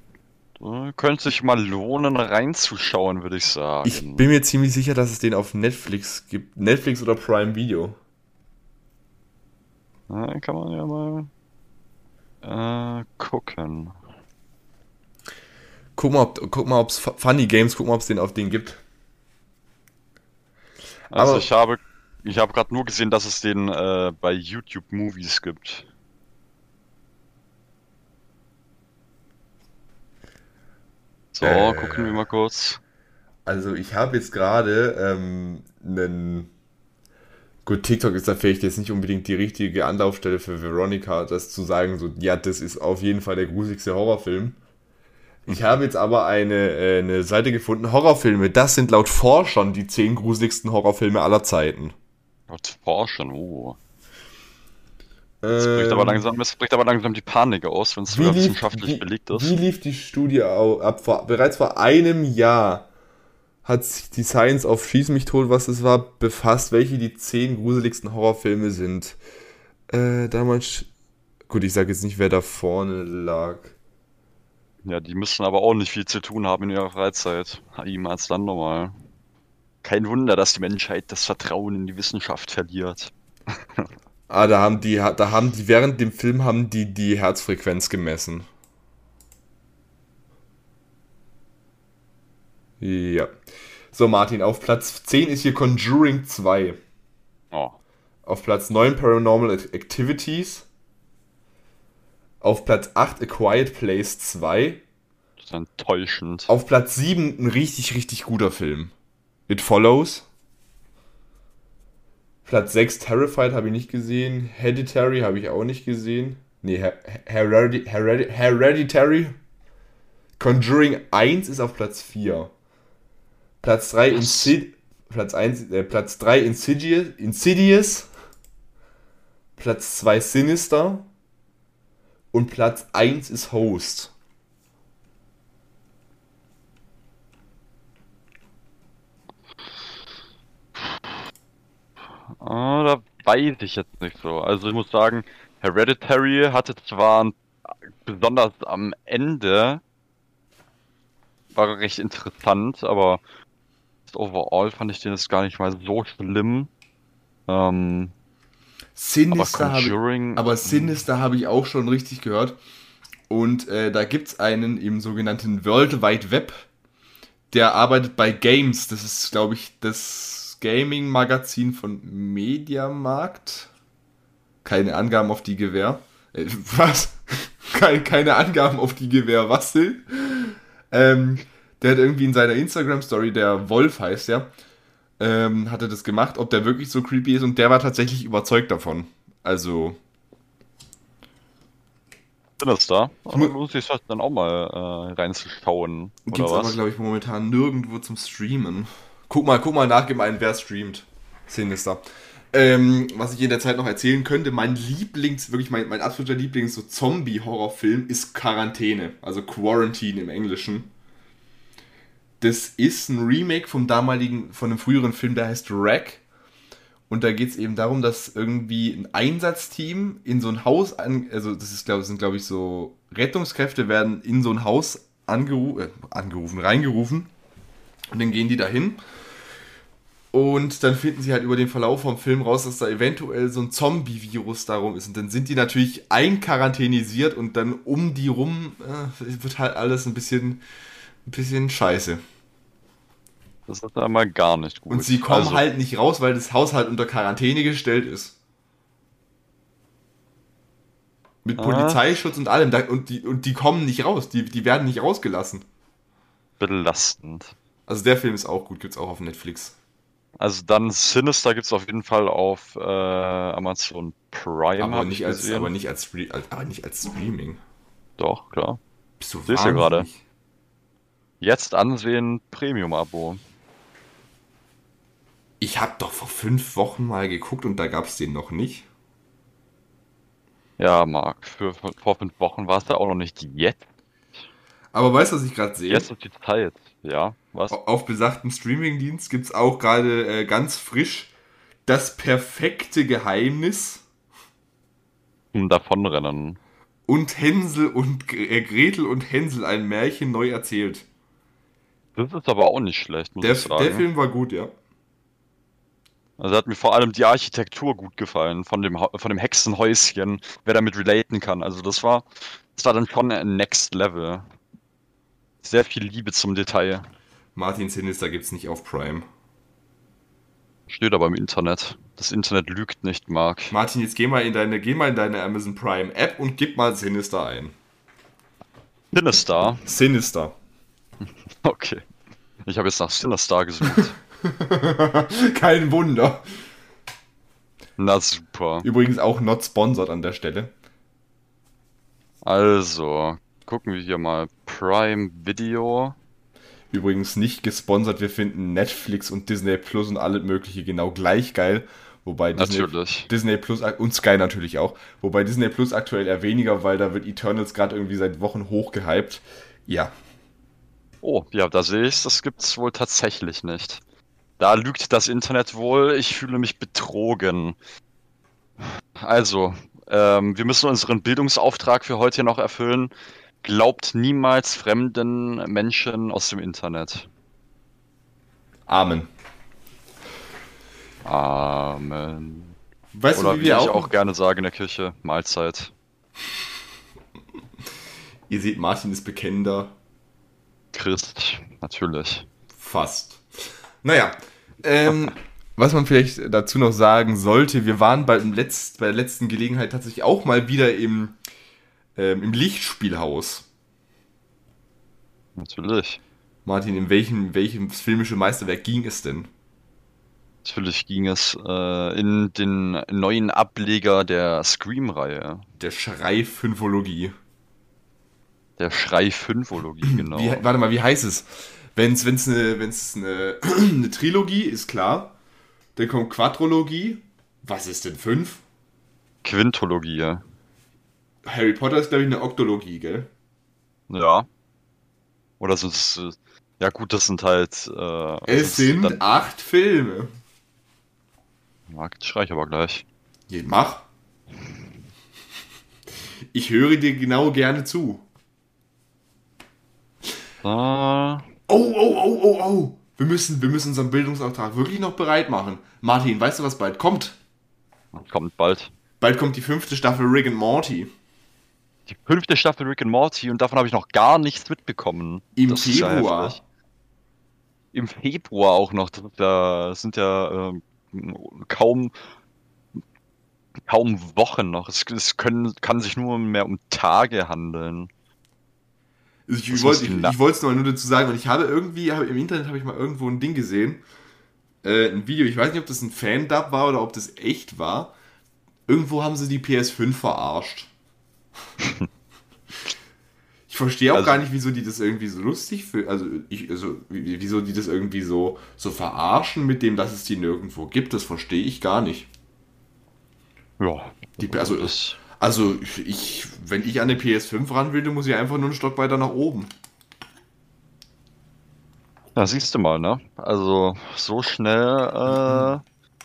Könnte sich mal lohnen, reinzuschauen, würde ich sagen. Ich bin mir ziemlich sicher, dass es den auf Netflix gibt. Netflix oder Prime Video. Ja, kann man ja mal äh, gucken. Guck mal, ob, guck mal, ob's Funny Games, guck mal, ob es den auf den gibt. Also Aber ich habe, ich habe gerade nur gesehen, dass es den äh, bei YouTube Movies gibt. So, äh, gucken wir mal kurz. Also ich habe jetzt gerade ähm, einen Gut, TikTok ist da vielleicht jetzt nicht unbedingt die richtige Anlaufstelle für Veronica, das zu sagen, so, ja, das ist auf jeden Fall der gruseligste Horrorfilm. Ich habe jetzt aber eine, äh, eine Seite gefunden, Horrorfilme, das sind laut Forschern die zehn gruseligsten Horrorfilme aller Zeiten. Laut Forschern, oh. Das bricht, aber ähm, langsam, das bricht aber langsam die Panik aus, wenn es wissenschaftlich wie, belegt ist. Wie lief die Studie ab? Vor, bereits vor einem Jahr hat sich die Science auf Schieß mich tot, was es war, befasst, welche die zehn gruseligsten Horrorfilme sind. Äh, damals. Gut, ich sage jetzt nicht, wer da vorne lag. Ja, die müssen aber auch nicht viel zu tun haben in ihrer Freizeit. Ihm als dann normal. Kein Wunder, dass die Menschheit das Vertrauen in die Wissenschaft verliert. ah, da haben die, da haben die, während dem Film haben die die Herzfrequenz gemessen. Ja. So, Martin, auf Platz 10 ist hier Conjuring 2. Oh. Auf Platz 9 Paranormal Activities. Auf Platz 8 A Quiet Place 2. Das ist enttäuschend. Auf Platz 7 ein richtig, richtig guter Film. It Follows. Platz 6 Terrified habe ich nicht gesehen. Hereditary habe ich auch nicht gesehen. Nee, Her Heredi Heredi Hereditary. Conjuring 1 ist auf Platz 4. Platz 3 Insid Platz 1 äh, Platz 3 Insidious, Insidious. Platz 2 Sinister. Und Platz 1 ist Host. Ah, da weiß ich jetzt nicht so. Also ich muss sagen, Hereditary hatte zwar besonders am Ende war recht interessant, aber overall fand ich den jetzt gar nicht mal so schlimm. Ähm, Sinister aber habe Conjuring, aber Sinister habe ich auch schon richtig gehört. Und äh, da gibt es einen im sogenannten World Wide Web, der arbeitet bei Games. Das ist, glaube ich, das Gaming-Magazin von Mediamarkt. Keine Angaben auf die Gewähr. Äh, was? keine, keine Angaben auf die Gewähr. Was denn? Ähm, der hat irgendwie in seiner Instagram-Story, der Wolf heißt ja, ähm, hat er das gemacht, ob der wirklich so creepy ist und der war tatsächlich überzeugt davon. Also, Sinister. mu- Aber lohnt sich das dann auch mal äh, reinzuschauen. Gibt Oder es aber, glaube ich, momentan nirgendwo zum Streamen. Guck mal, guck mal nach, gib ein, wer streamt. Sinister. Ähm, was ich in der Zeit noch erzählen könnte, mein Lieblings, wirklich mein, mein absoluter Lieblings so Zombie-Horrorfilm ist Quarantäne, also Quarantine im Englischen. Das ist ein Remake vom damaligen, von einem früheren Film, der heißt Wreck. Und da geht es eben darum, dass irgendwie ein Einsatzteam in so ein Haus, an, also das ist, glaub, sind glaube ich so Rettungskräfte werden in so ein Haus angeru äh, angerufen, reingerufen. Und dann gehen die dahin. Und dann finden sie halt über den Verlauf vom Film raus, dass da eventuell so ein Zombie-Virus darum ist. Und dann sind die natürlich einquarantänisiert und dann um die rum äh, wird halt alles ein bisschen, ein bisschen scheiße. Das ist einmal gar nicht gut. Und sie kommen Also, halt nicht raus, weil das Haus halt unter Quarantäne gestellt ist. Mit Ah. Polizeischutz und allem. Und die, und die kommen nicht raus. Die, die werden nicht rausgelassen. belastend. Also der Film ist auch gut, gibt's auch auf Netflix. Also dann Sinister gibt es auf jeden Fall auf äh, Amazon Prime. Aber nicht, ich als, aber, nicht als- aber nicht als Streaming. Doch, klar. Bist du Siehst du gerade. Jetzt ansehen, Premium-Abo. Ich habe doch vor fünf Wochen mal geguckt und da gab's den noch nicht. Ja, Marc, für, für, vor fünf Wochen war es ja auch noch nicht jetzt. Aber weißt du, was ich gerade sehe? Jetzt ist die Zeit. Ja, was? Auf besagten Streamingdienst gibt's auch gerade äh, ganz frisch das perfekte Geheimnis Zum Davonrennen. und Hänsel und äh, Gretel und Hänsel ein Märchen neu erzählt. Das ist aber auch nicht schlecht, muss Der, ich sagen. der Film war gut, ja. Also hat mir vor allem die Architektur gut gefallen von dem, von dem Hexenhäuschen, wer damit relaten kann. Also das war, das war dann schon ein Next Level. Sehr viel Liebe zum Detail. Martin Sinister gibt's nicht auf Prime. Steht aber im Internet. Das Internet lügt nicht, Marc. Martin, jetzt geh mal in deine, geh mal in deine Amazon Prime App und gib mal Sinister ein. Sinister. Sinister. Okay. Ich habe jetzt nach Sinister gesucht. Kein Wunder. Na super. Übrigens auch not sponsored an der Stelle. Also, gucken wir hier mal. Prime Video. Übrigens nicht gesponsert. Wir finden Netflix und Disney Plus und alles mögliche genau gleich geil. Wobei Disney, Natürlich. Disney Plus und Sky natürlich auch. Wobei Disney Plus aktuell eher weniger, weil da wird Eternals gerade irgendwie seit Wochen hochgehypt. Ja. Oh, ja, da sehe ich das gibt's wohl tatsächlich nicht. Da lügt das Internet wohl. Ich fühle mich betrogen. Also, ähm, wir müssen unseren Bildungsauftrag für heute noch erfüllen. Glaubt niemals fremden Menschen aus dem Internet. Amen. Amen. Weißt Oder du, wie wie wir ich auch, auch gerne sage in der Kirche, Mahlzeit. Ihr seht, Martin ist bekennender. Christ, natürlich. Fast. Naja, ähm, was man vielleicht dazu noch sagen sollte, wir waren bei, dem Letzt, bei der letzten Gelegenheit tatsächlich auch mal wieder im, Ähm, Im Lichtspielhaus. Natürlich. Martin, in welchem, welchem filmische Meisterwerk ging es denn? Natürlich ging es äh, in den neuen Ableger der Scream-Reihe. Der Schrei-Fünfologie. Der Schrei-Fünfologie, genau. Wie, warte mal, wie heißt es? Wenn es wenn's eine, wenn's eine, eine Trilogie ist, klar. Dann kommt Quadrologie. Was ist denn fünf? Quintologie, ja. Harry Potter ist, glaube ich, eine Oktologie, gell? Ja. Oder äh, Ja, gut, das sind halt. Äh, Es sind dann- acht Filme. Ja, das schrei ich aber gleich. Je, mach. Ich höre dir genau gerne zu. Da Oh, oh, oh, oh, oh. Wir müssen, wir müssen unseren Bildungsauftrag wirklich noch bereit machen. Martin, weißt du, was bald kommt? kommt bald. Bald kommt die fünfte Staffel Rick and Morty. Die fünfte Staffel Rick and Morty und davon habe ich noch gar nichts mitbekommen. Im Das ja Februar. Im Februar auch noch. Da sind ja ähm, kaum kaum Wochen noch. Es, es können, kann sich nur mehr um Tage handeln. Also Ich wollte es nur dazu sagen, und ich habe irgendwie, habe, im Internet habe ich mal irgendwo ein Ding gesehen, äh, ein Video, ich weiß nicht, ob das ein Fan-Dub war oder ob das echt war. Irgendwo haben sie die PS5 verarscht. ich verstehe auch Also- gar nicht, wieso die das irgendwie so lustig für, also ich, also wie- wieso die das irgendwie so, so verarschen mit dem, dass es die nirgendwo gibt, das verstehe ich gar nicht. Ja. Die, also, das, also ich, wenn ich an eine PS5 ran will, dann muss ich einfach nur einen Stock weiter nach oben. ja, siehst du mal, ne? Also so schnell äh,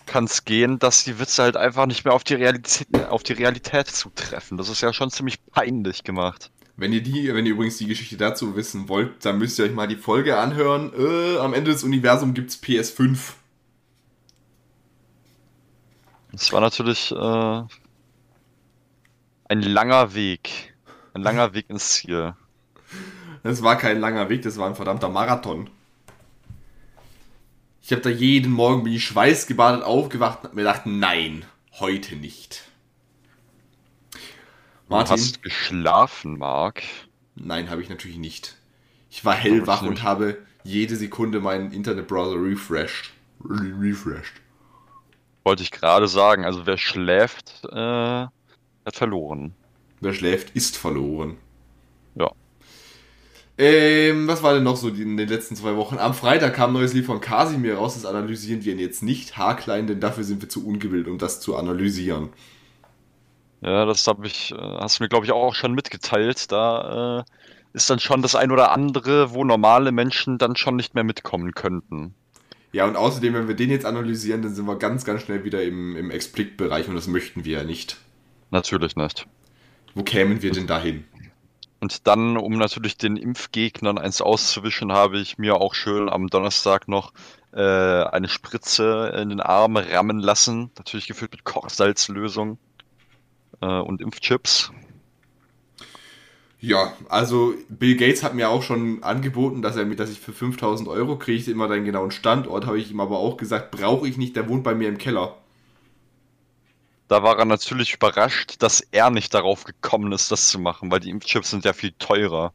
kann es gehen, dass die Witze halt einfach nicht mehr auf die Realität, auf die Realität zutreffen. Das ist ja schon ziemlich peinlich gemacht. Wenn ihr die, wenn ihr übrigens die Geschichte dazu wissen wollt, dann müsst ihr euch mal die Folge anhören. Äh, am Ende des Universums gibt's PS5. Es war natürlich äh, ein langer Weg. Ein langer Weg ins Ziel. Das war kein langer Weg, das war ein verdammter Marathon. Ich habe da jeden Morgen bin ich schweißgebadet aufgewacht und hab mir gedacht, nein, heute nicht. Du Martin, hast geschlafen, Marc. nein, habe ich natürlich nicht. Ich war hellwach und habe jede Sekunde meinen Internetbrowser refreshed. Re refreshed. Wollte ich gerade sagen. Also wer schläft, äh, hat verloren. Wer schläft, ist verloren. Ja. Ähm, was war denn noch so in den letzten zwei Wochen? Am Freitag kam ein neues Lied von Casimir raus, das analysieren wir jetzt nicht haarklein, denn dafür sind wir zu ungebildet, um das zu analysieren. Ja, das habe ich, äh, hast du mir, glaube ich, auch schon mitgeteilt. Da äh, ist dann schon das ein oder andere, wo normale Menschen dann schon nicht mehr mitkommen könnten. Ja, und außerdem, wenn wir den jetzt analysieren, dann sind wir ganz, ganz schnell wieder im, im Explicit-Bereich und das möchten wir ja nicht. Natürlich nicht. Wo kämen wir denn dahin? Und dann, um natürlich den Impfgegnern eins auszuwischen, habe ich mir auch schön am Donnerstag noch äh, eine Spritze in den Arm rammen lassen. Natürlich gefüllt mit Kochsalzlösung äh, und Impfchips. Ja, also Bill Gates hat mir auch schon angeboten, dass er mir, dass ich für 5000 Euro kriege immer deinen genauen Standort, habe ich ihm aber auch gesagt, brauche ich nicht, der wohnt bei mir im Keller. Da war er natürlich überrascht, dass er nicht darauf gekommen ist, das zu machen, weil die Impfchips sind ja viel teurer.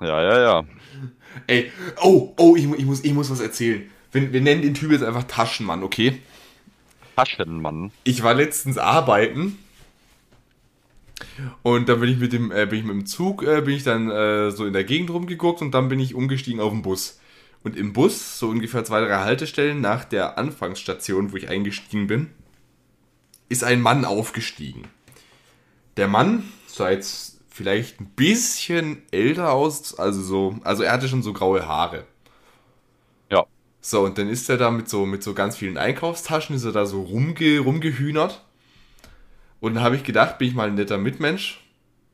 Ja, ja, ja. Ey, oh, oh, ich, ich, muss, ich muss was erzählen. Wir, wir nennen den Typ jetzt einfach Taschenmann, okay? Taschenmann. Ich war letztens arbeiten und dann bin ich mit dem, äh, bin ich mit dem Zug, äh, bin ich dann äh, so in der Gegend rumgeguckt und dann bin ich umgestiegen auf den Bus. Und im Bus, so ungefähr zwei, drei Haltestellen nach der Anfangsstation, wo ich eingestiegen bin, ist ein Mann aufgestiegen. Der Mann sah jetzt vielleicht ein bisschen älter aus, also so, also er hatte schon so graue Haare. Ja. So, und dann ist er da mit so, mit so ganz vielen Einkaufstaschen, ist er da so rumge, rumgehühnert. Und dann habe ich gedacht, bin ich mal ein netter Mitmensch.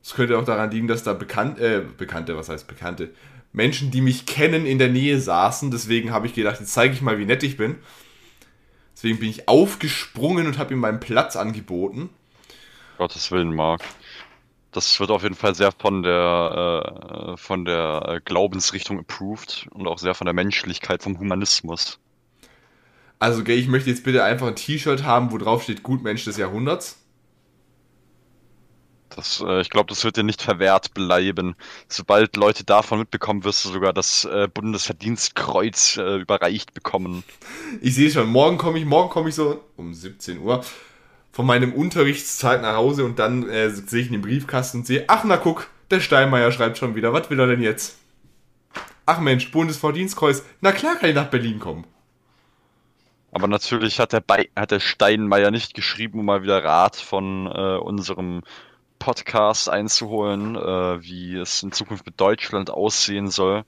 Es könnte auch daran liegen, dass da bekannt, äh, Bekannte, was heißt Bekannte, Menschen, die mich kennen, in der Nähe saßen. Deswegen habe ich gedacht, jetzt zeige ich mal, wie nett ich bin. Deswegen bin ich aufgesprungen und habe ihm meinen Platz angeboten. Gottes Willen, Marc. Das wird auf jeden Fall sehr von der, äh, von der Glaubensrichtung approved und auch sehr von der Menschlichkeit, vom Humanismus. Also, gell, ich möchte jetzt bitte einfach ein T-Shirt haben, wo drauf steht Gutmensch des Jahrhunderts. Das, äh, ich glaube, das wird dir nicht verwehrt bleiben. Sobald Leute davon mitbekommen, wirst du sogar das äh, Bundesverdienstkreuz äh, überreicht bekommen. Ich sehe schon, morgen komme ich, morgen komme ich so um 17 Uhr von meinem Unterrichtszeit nach Hause und dann äh, sehe ich in den Briefkasten und sehe, ach na guck, der Steinmeier schreibt schon wieder, was will er denn jetzt? Ach Mensch, Bundesverdienstkreuz, na klar kann ich nach Berlin kommen. Aber natürlich hat der, Be hat der Steinmeier nicht geschrieben, um mal wieder Rat von äh, unserem Podcast einzuholen, äh, wie es in Zukunft mit Deutschland aussehen soll,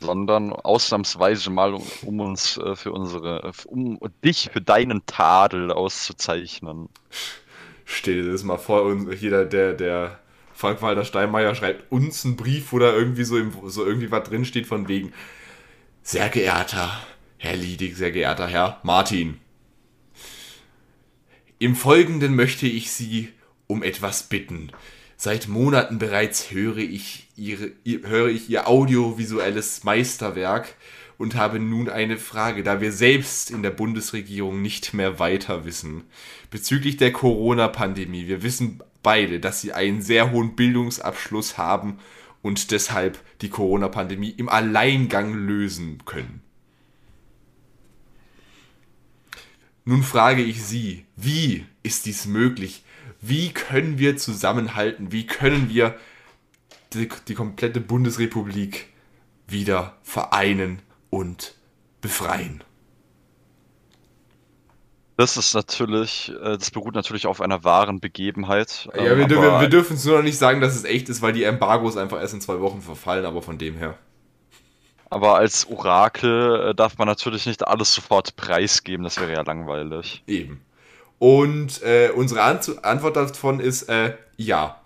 sondern ausnahmsweise mal, um, um uns äh, für unsere, um dich für deinen Tadel auszuzeichnen. Stell dir das mal vor, und jeder, der, der Frank-Walter Steinmeier schreibt uns einen Brief, wo da irgendwie so, im, so irgendwie was drinsteht von wegen, sehr geehrter Herr Liedig, sehr geehrter Herr Martin. Im Folgenden möchte ich Sie um etwas bitten. Seit Monaten bereits höre ich, ihre, höre ich Ihr audiovisuelles Meisterwerk und habe nun eine Frage, da wir selbst in der Bundesregierung nicht mehr weiter wissen. Bezüglich der Corona-Pandemie. Wir wissen beide, dass Sie einen sehr hohen Bildungsabschluss haben und deshalb die Corona-Pandemie im Alleingang lösen können. Nun frage ich Sie, wie ist dies möglich? Wie können wir zusammenhalten? Wie können wir die, die komplette Bundesrepublik wieder vereinen und befreien? Das ist natürlich, äh, das beruht natürlich auf einer wahren Begebenheit. Ja, wir, wir, wir dürfen es nur noch nicht sagen, dass es echt ist, weil die Embargos einfach erst in zwei Wochen verfallen, aber von dem her. Aber als Orakel äh, darf man natürlich nicht alles sofort preisgeben, das wäre ja langweilig. Eben. Und äh, unsere Ant Antwort davon ist äh, ja.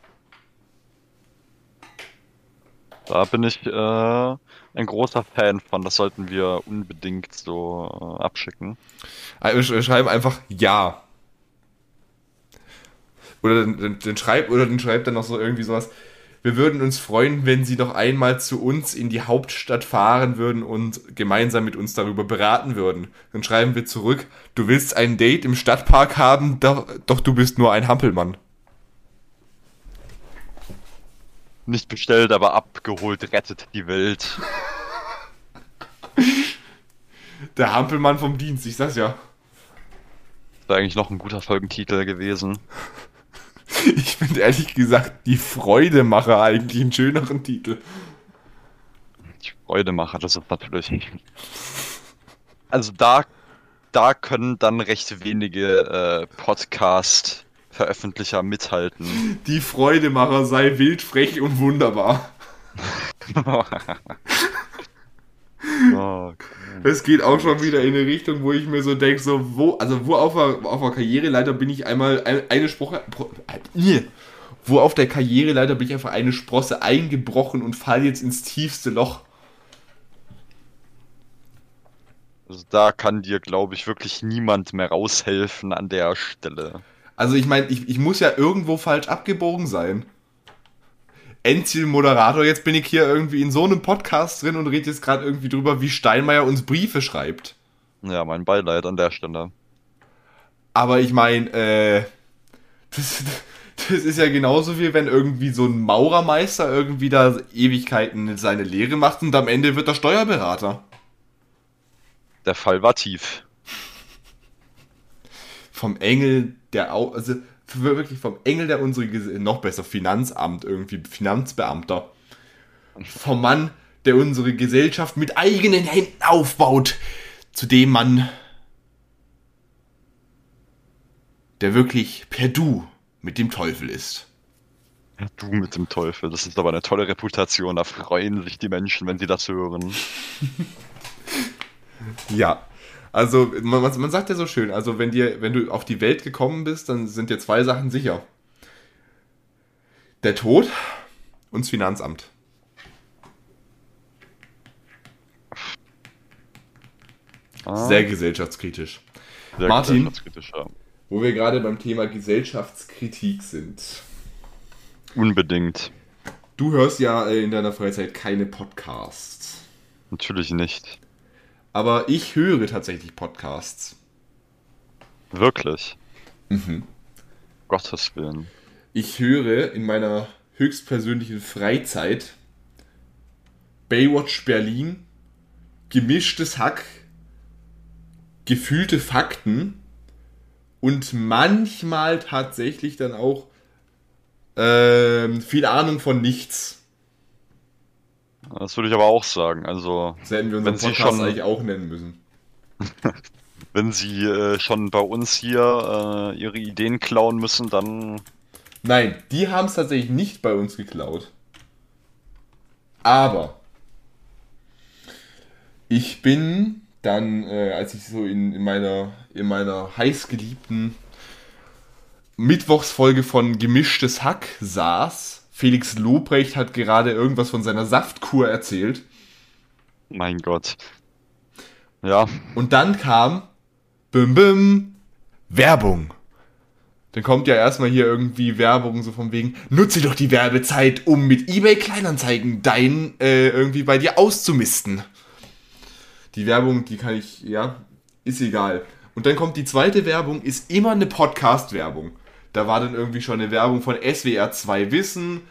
Da bin ich äh, ein großer Fan von. Das sollten wir unbedingt so äh, abschicken. Also wir schreiben einfach ja. Oder den, den, schreibt oder den schreibt dann noch so irgendwie sowas wir würden uns freuen, wenn Sie noch einmal zu uns in die Hauptstadt fahren würden und gemeinsam mit uns darüber beraten würden. Dann schreiben wir zurück, du willst ein Date im Stadtpark haben, doch, doch du bist nur ein Hampelmann. Nicht bestellt, aber abgeholt, rettet die Welt. Der Hampelmann vom Dienst, ich sag's ja. Das wäre eigentlich noch ein guter Folgentitel gewesen. Ich finde ehrlich gesagt die Freudemacher eigentlich einen schöneren Titel. Die Freudemacher, das ist natürlich. Also da, da können dann recht wenige äh, Podcast-Veröffentlicher mithalten. Die Freudemacher sei wild, frech und wunderbar. oh, es geht auch schon wieder in eine Richtung, wo ich mir so denke, so, wo, also wo auf der, auf der Karriereleiter bin ich einmal eine Sproche, äh, wo auf der Karriereleiter bin ich einfach eine Sprosse eingebrochen und fall jetzt ins tiefste Loch. Also da kann dir, glaube ich, wirklich niemand mehr raushelfen an der Stelle. Also ich meine, ich, ich muss ja irgendwo falsch abgebogen sein. Endziel-Moderator. Jetzt bin ich hier irgendwie in so einem Podcast drin und rede jetzt gerade irgendwie drüber, wie Steinmeier uns Briefe schreibt. Ja, mein Beileid an der Stelle. Aber ich meine, äh, das, das ist ja genauso wie wenn irgendwie so ein Maurermeister irgendwie da Ewigkeiten seine Lehre macht und am Ende wird er Steuerberater. Der Fall war tief. Vom Engel der Au also wirklich vom Engel der unsere noch besser Finanzamt irgendwie Finanzbeamter vom Mann der unsere Gesellschaft mit eigenen Händen aufbaut zu dem Mann der wirklich per Du mit dem Teufel ist. Du mit dem Teufel, das ist aber eine tolle Reputation, da freuen sich die Menschen, wenn sie das hören. ja, also, man, man sagt ja so schön, also wenn dir, wenn du auf die Welt gekommen bist, dann sind dir zwei Sachen sicher. Der Tod und das Finanzamt. Ah. Sehr gesellschaftskritisch. Sehr Martin, gesellschaftskritisch, ja. wo wir gerade beim Thema Gesellschaftskritik sind. Unbedingt. Du hörst ja in deiner Freizeit keine Podcasts. Natürlich nicht. Aber ich höre tatsächlich Podcasts. Wirklich? Mhm. Gottes Willen. ich höre in meiner höchstpersönlichen Freizeit Baywatch Berlin, gemischtes Hack, gefühlte Fakten und manchmal tatsächlich dann auch ähm, viel Ahnung von nichts. Das würde ich aber auch sagen. Also, das hätten wir unseren wenn Podcast Sie schon, eigentlich auch nennen müssen. wenn Sie äh, schon bei uns hier äh, Ihre Ideen klauen müssen, dann. Nein, die haben es tatsächlich nicht bei uns geklaut. Aber ich bin dann, äh, als ich so in, in meiner, in meiner heißgeliebten Mittwochsfolge von Gemischtes Hack saß, Felix Lobrecht hat gerade irgendwas von seiner Saftkur erzählt. Mein Gott. Ja. Und dann kam Bim Bim Werbung. Dann kommt ja erstmal hier irgendwie Werbung so von wegen, nutze doch die Werbezeit, um mit eBay Kleinanzeigen dein äh, irgendwie bei dir auszumisten. Die Werbung, die kann ich, ja, ist egal. Und dann kommt die zweite Werbung, ist immer eine Podcast-Werbung. Da war dann irgendwie schon eine Werbung von SWR 2 Wissen.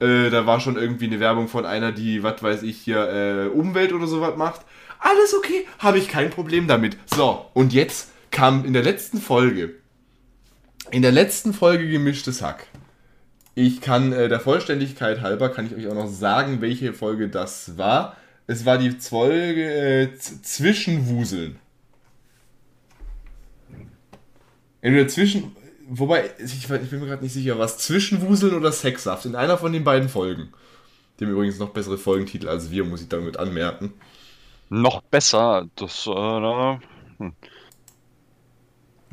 Äh, da war schon irgendwie eine Werbung von einer, die, was weiß ich, hier äh, Umwelt oder sowas macht. Alles okay, habe ich kein Problem damit. So, und jetzt kam in der letzten Folge, in der letzten Folge gemischtes Hack. Ich kann äh, der Vollständigkeit halber, kann ich euch auch noch sagen, welche Folge das war. Es war die Folge äh, Zwischenwuseln. Entweder zwischen. Wobei, ich, ich bin mir gerade nicht sicher, was Zwischenwuseln oder Sexsaft. In einer von den beiden Folgen. Haben übrigens noch bessere Folgentitel als wir, muss ich damit anmerken. Noch besser? Das. Äh, hm.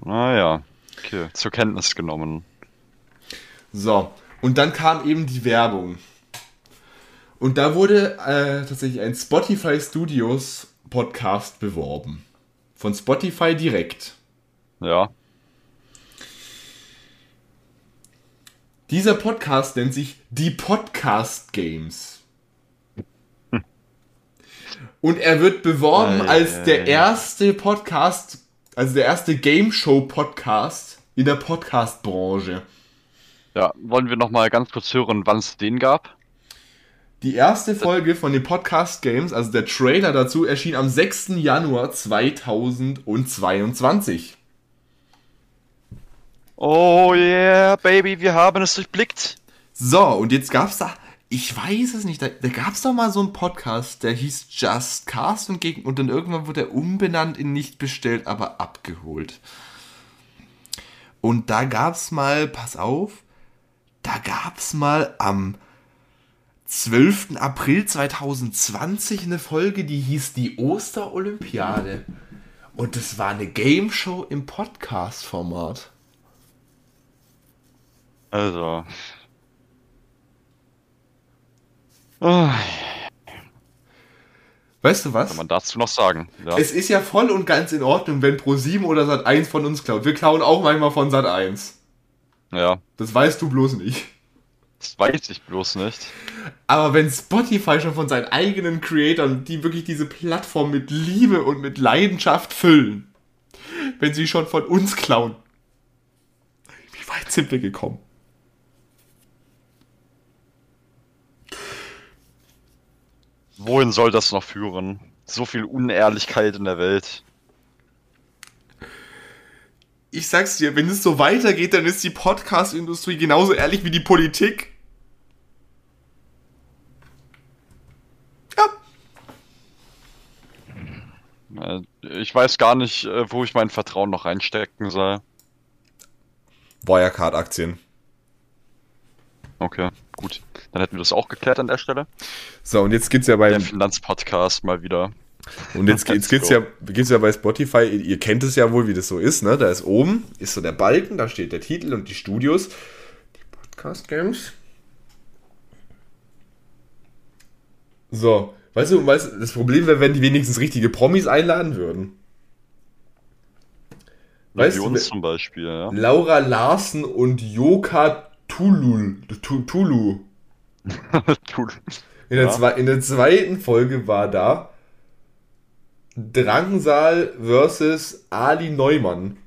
Naja. Okay, zur Kenntnis genommen. So, und dann kam eben die Werbung. Und da wurde äh, tatsächlich ein Spotify Studios Podcast beworben. Von Spotify direkt. Ja. Dieser Podcast nennt sich Die Podcast Games. Und er wird beworben Ei, als der erste Podcast, also der erste Game Show Podcast in der Podcast-Branche. Ja, wollen wir nochmal ganz kurz hören, wann es den gab? Die erste Folge von den Podcast Games, also der Trailer dazu, erschien am 6. Januar 2022. Oh yeah, Baby, wir haben es durchblickt. So, und jetzt gab's da, ich weiß es nicht, da, da gab's doch mal so einen Podcast, der hieß Just Cast und, gegen, und dann irgendwann wurde er umbenannt in nicht bestellt, aber abgeholt. Und da gab's mal, pass auf, da gab's mal am 12. April 2020 eine Folge, die hieß die Osterolympiade. Und das war eine Game Show im Podcast-Format. Also. Oh, Weißt du was? kann man dazu noch sagen? Ja. Es ist ja voll und ganz in Ordnung, wenn Pro7 oder Sat1 von uns klaut. Wir klauen auch manchmal von Sat1. ja, Das weißt du bloß nicht. das weiß ich bloß nicht. Aber wenn Spotify schon von seinen eigenen Creatoren, die wirklich diese Plattform mit Liebe und mit Leidenschaft füllen, wenn sie schon von uns klauen, wie weit sind wir gekommen? Wohin soll das noch führen? So viel Unehrlichkeit in der Welt. Ich sag's dir, wenn es so weitergeht, dann ist die Podcast-Industrie genauso ehrlich wie die Politik. Ja, Äh, Ich weiß gar nicht, äh, wo ich mein Vertrauen noch reinstecken soll. Wirecard-Aktien. Okay, gut. Dann hätten wir das auch geklärt an der Stelle. So, und jetzt geht's ja bei Der Finanzpodcast mal wieder. Und jetzt, jetzt geht's, ja, geht's ja bei Spotify, ihr, kennt es ja wohl, wie das so ist, ne? Da ist oben, ist so der Balken, da steht der Titel und die Studios. Die Podcast Games. So, weißt du, weißt, du, das Problem wäre, wenn die wenigstens richtige Promis einladen würden. Weißt Wie du, uns wer- zum Beispiel, ja. Laura Larsen und Joka Tulul. Tu- Tulu. In der, Ja. zwei, in der zweiten Folge war da Drangsal versus Ali Neumann.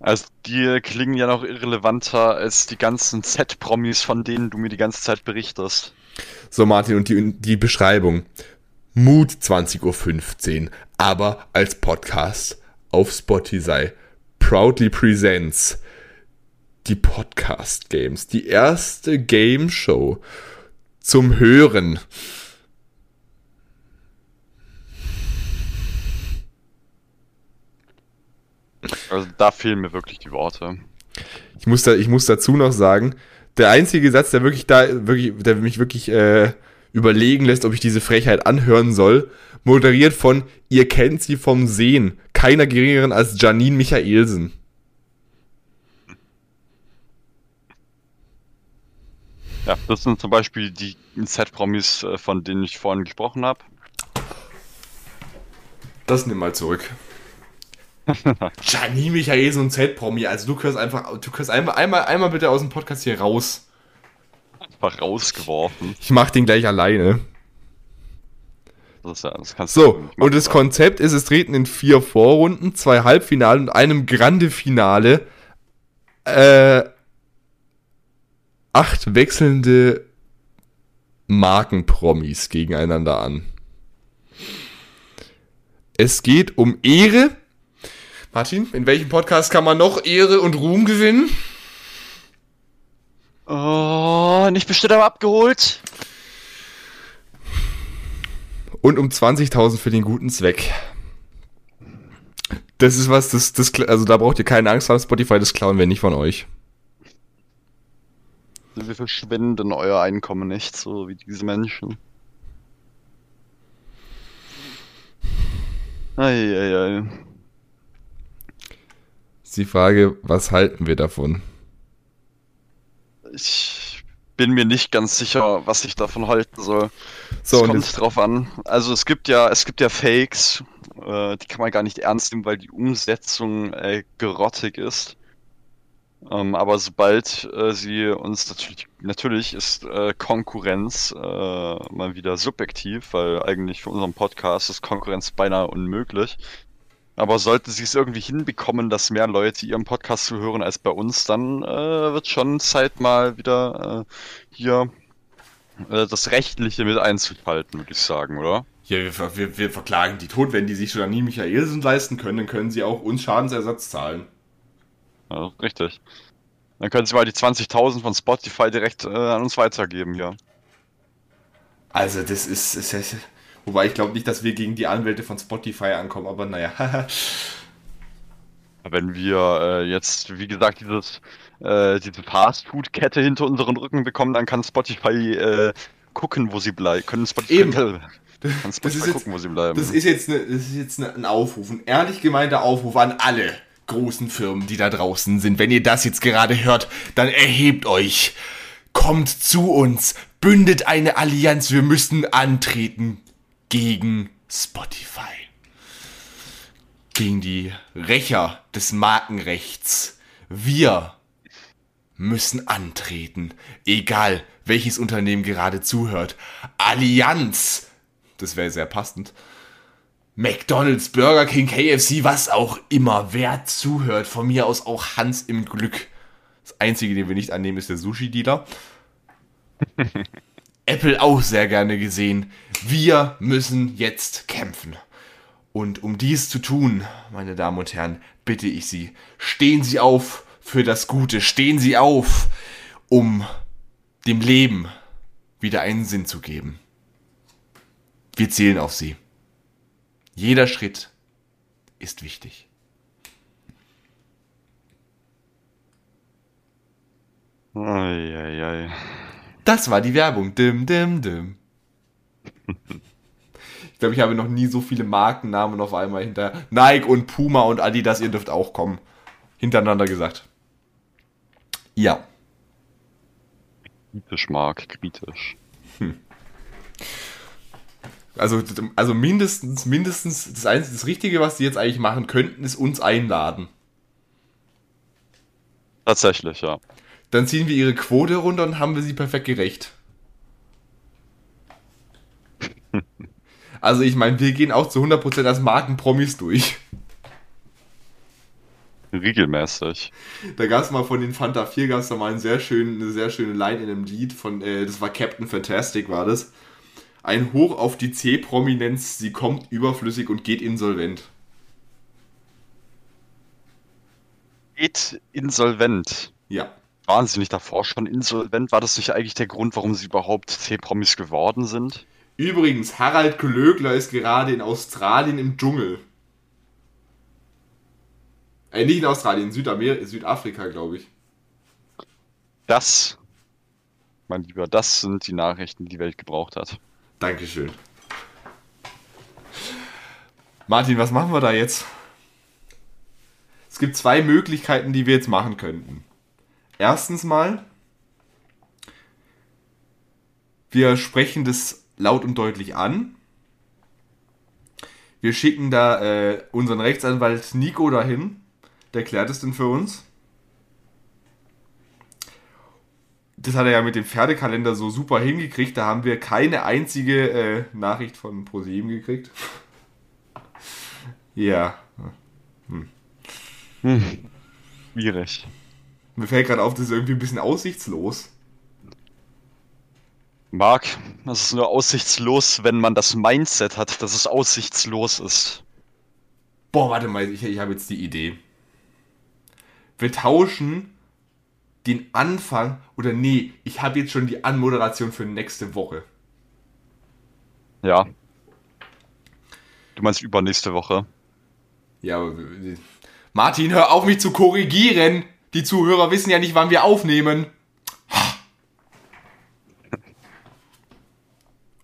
Also die klingen ja noch irrelevanter als die ganzen Z-Promis, von denen du mir die ganze Zeit berichtest. So, Martin, und die, die Beschreibung. Mut 20.15 Uhr, aber als Podcast auf Spotify. Proudly presents die Podcast Games. Die erste Game Show zum Hören. Also da fehlen mir wirklich die Worte. Ich muss, da, ich muss dazu noch sagen, der einzige Satz, der wirklich da, wirklich, der mich wirklich äh, überlegen lässt, ob ich diese Frechheit anhören soll, moderiert von Ihr kennt sie vom Sehen, keiner geringeren als Janine Michaelsen. Ja, das sind zum Beispiel die Set-Promis, äh, von denen ich vorhin gesprochen habe. Das nimm mal zurück. Janine Michaelsen und Z-Promi, also du gehörst einfach, du gehörst einmal, einmal, einmal bitte aus dem Podcast hier raus. Einfach rausgeworfen. Ich mach den gleich alleine. Das, das kannst so, machen, und das Konzept ist, es treten in vier Vorrunden, zwei Halbfinale und einem Grande-Finale äh, acht wechselnde Markenpromis gegeneinander an. Es geht um Ehre. Martin, in welchem Podcast kann man noch Ehre und Ruhm gewinnen? Oh, nicht bestellt, aber abgeholt. Und um 20.000 für den guten Zweck. Das ist was, das, das, also da braucht ihr keine Angst haben, Spotify, das klauen wir nicht von euch. Wir verschwenden euer Einkommen nicht, so wie diese Menschen. Eieiei. Ist die Frage, was halten wir davon? Ich bin mir nicht ganz sicher, was ich davon halten soll. So, es kommt drauf an. Also es gibt ja, es gibt ja Fakes, äh, die kann man gar nicht ernst nehmen, weil die Umsetzung äh, gerottig ist. Ähm, aber sobald äh, sie uns natürlich, natürlich ist äh, Konkurrenz äh, mal wieder subjektiv, weil eigentlich für unseren Podcast ist Konkurrenz beinahe unmöglich. Aber sollten sie es irgendwie hinbekommen, dass mehr Leute ihren Podcast zuhören als bei uns, dann äh, wird schon Zeit mal wieder äh, hier äh, das Rechtliche mit einzuhalten, würde ich sagen, oder? Ja, wir, wir, wir verklagen die tot. Wenn die sich schon an nie Michaelsen leisten können, dann können sie auch uns Schadensersatz zahlen. Ja, richtig. Dann können sie mal die 20.000 von Spotify direkt äh, an uns weitergeben, ja. Also, das ist, ist, ist Wobei ich glaube nicht, dass wir gegen die Anwälte von Spotify ankommen, aber naja. Wenn wir äh, jetzt, wie gesagt, dieses, äh, diese Fastfood-Kette hinter unseren Rücken bekommen, dann kann Spotify äh, gucken, wo sie bleiben. Können Spotify, Eben. kann Spotify das ist gucken, jetzt, wo sie bleiben. Das ist jetzt, eine, das ist jetzt eine, ein Aufruf, ein ehrlich gemeinter Aufruf an alle großen Firmen, die da draußen sind. Wenn ihr das jetzt gerade hört, dann erhebt euch. Kommt zu uns, bündet eine Allianz, wir müssen antreten gegen Spotify. Gegen die Rächer des Markenrechts. Wir müssen antreten. Egal, welches Unternehmen gerade zuhört. Allianz. Das wäre sehr passend. McDonald's, Burger King, KFC, was auch immer. Wer zuhört, von mir aus auch Hans im Glück. Das Einzige, den wir nicht annehmen, ist der Sushi-Dealer. Apple auch sehr gerne gesehen. Wir müssen jetzt kämpfen. Und um dies zu tun, meine Damen und Herren, bitte ich Sie, stehen Sie auf für das Gute, stehen Sie auf, um dem Leben wieder einen Sinn zu geben. Wir zählen auf Sie. Jeder Schritt ist wichtig. Ei, ei, ei. Das war die Werbung. Dim, dim, dim. ich glaube, ich habe noch nie so viele Markennamen auf einmal hinter Nike und Puma und Adidas, ihr dürft auch kommen. Hintereinander gesagt. Ja. Kritisch, Mark, kritisch. Hm. Also, also mindestens, mindestens das, Einzige, das Richtige, was die jetzt eigentlich machen könnten, ist uns einladen. Tatsächlich, ja. Dann ziehen wir ihre Quote runter und haben wir sie perfekt gerecht. Also ich meine, wir gehen auch zu 100% als Markenpromis durch. regelmäßig. Da gab es mal von den Fanta 4 gab es da mal einen sehr schönen, eine sehr schöne Line in einem Lied von, äh, das war Captain Fantastic, war das. Ein Hoch auf die C-Prominenz, sie kommt überflüssig und geht insolvent. Geht insolvent. Ja. Waren sie nicht davor schon insolvent? War das nicht eigentlich der Grund, warum sie überhaupt C-Promis geworden sind? Übrigens, Harald Glöckler ist gerade in Australien im Dschungel. Äh, nicht in Australien, in Südamer Südafrika, glaube ich. Das, mein Lieber, das sind die Nachrichten, die die Welt gebraucht hat. Dankeschön. Martin, was machen wir da jetzt? Es gibt zwei Möglichkeiten, die wir jetzt machen könnten. Erstens mal, wir sprechen das laut und deutlich an. Wir schicken da äh, unseren Rechtsanwalt Nico dahin. Der klärt es denn für uns. Das hat er ja mit dem Pferdekalender so super hingekriegt. Da haben wir keine einzige äh, Nachricht von ProSieben gekriegt. ja. Hm. Hm. Schwierig. Mir fällt gerade auf, das ist irgendwie ein bisschen aussichtslos. Marc, das ist nur aussichtslos, wenn man das Mindset hat, dass es aussichtslos ist. Boah, warte mal, ich, ich habe jetzt die Idee. Wir tauschen den Anfang, oder nee, ich habe jetzt schon die Anmoderation für nächste Woche. Ja. Du meinst übernächste Woche? Ja, aber Martin, hör auf mich zu korrigieren. Die Zuhörer wissen ja nicht, wann wir aufnehmen.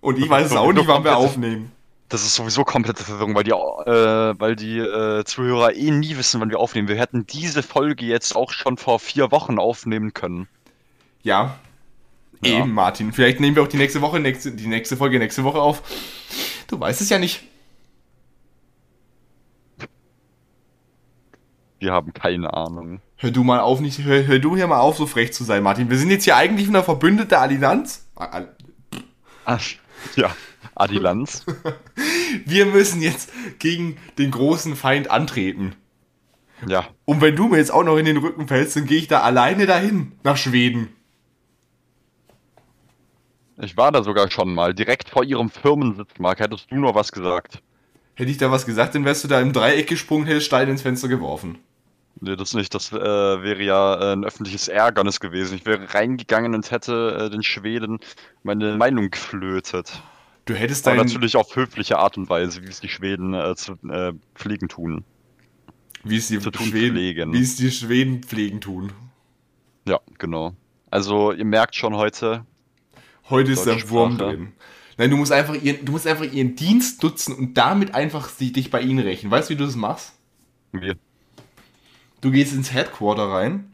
Und ich weiß es auch nicht, wann wir aufnehmen. Das ist sowieso komplette Verwirrung, weil die, äh, weil die äh, Zuhörer eh nie wissen, wann wir aufnehmen. Wir hätten diese Folge jetzt auch schon vor vier Wochen aufnehmen können. Ja. ja. Eben, Martin. Vielleicht nehmen wir auch die nächste Woche, nächste, die nächste Folge nächste Woche auf. Du weißt es ja nicht. Wir haben keine Ahnung. Hör du mal auf, nicht, hör, hör du hier mal auf, so frech zu sein, Martin. Wir sind jetzt hier eigentlich eine verbündete Allianz. Ach, ja, Adilanz. Wir müssen jetzt gegen den großen Feind antreten. Ja. Und wenn du mir jetzt auch noch in den Rücken fällst, dann gehe ich da alleine dahin, nach Schweden. Ich war da sogar schon mal, direkt vor ihrem Firmensitz, Marc. Hättest du nur was gesagt? Hätte ich da was gesagt, dann wärst du da im Dreieck gesprungen, hättest Stein ins Fenster geworfen. Nee, das nicht. Das äh, wäre ja äh, ein öffentliches Ärgernis gewesen. Ich wäre reingegangen und hätte äh, den Schweden meine Meinung geflötet. Du hättest Aber natürlich auf höfliche Art und Weise, wie es die Schweden äh, zu äh, pflegen tun. Wie es die Zu tun Schweden, pflegen. wie es die Schweden pflegen tun. Ja, genau. Also ihr merkt schon heute, Heute ist der Wurm drin. Nein, du musst einfach ihren, du musst einfach ihren Dienst nutzen und damit einfach sie- dich bei ihnen rächen. Weißt du, wie du das machst? wir. Du gehst ins Headquarter rein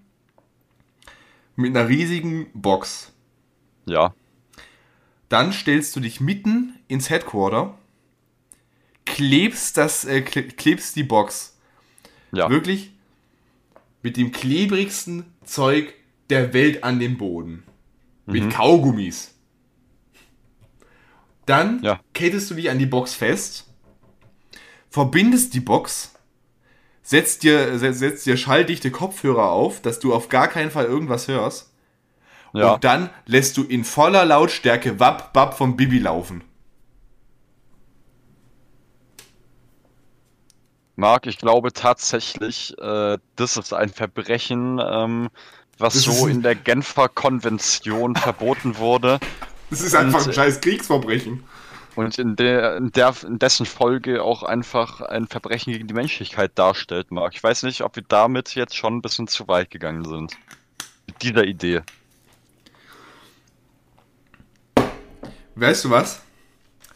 mit einer riesigen Box. Ja, Dann stellst du dich mitten ins Headquarter, klebst das, äh, kle- klebst die Box ja. wirklich mit dem klebrigsten Zeug der Welt an den Boden. Mit Mhm. Kaugummis. Dann Ja. kettest du dich an die Box fest, verbindest die Box, setzt dir, setzt dir schalldichte Kopfhörer auf, dass du auf gar keinen Fall irgendwas hörst. ja. Und dann lässt du in voller Lautstärke Wapp Wapp vom Bibi laufen. Marc, ich glaube tatsächlich, äh, das ist ein Verbrechen, ähm, was Das so in der Genfer Konvention verboten wurde Das ist einfach Und- ein scheiß Kriegsverbrechen. Und in, der, in, der, in dessen Folge auch einfach ein Verbrechen gegen die Menschlichkeit darstellt, Marc. Ich weiß nicht, ob wir damit jetzt schon ein bisschen zu weit gegangen sind. Mit dieser Idee. Weißt du was?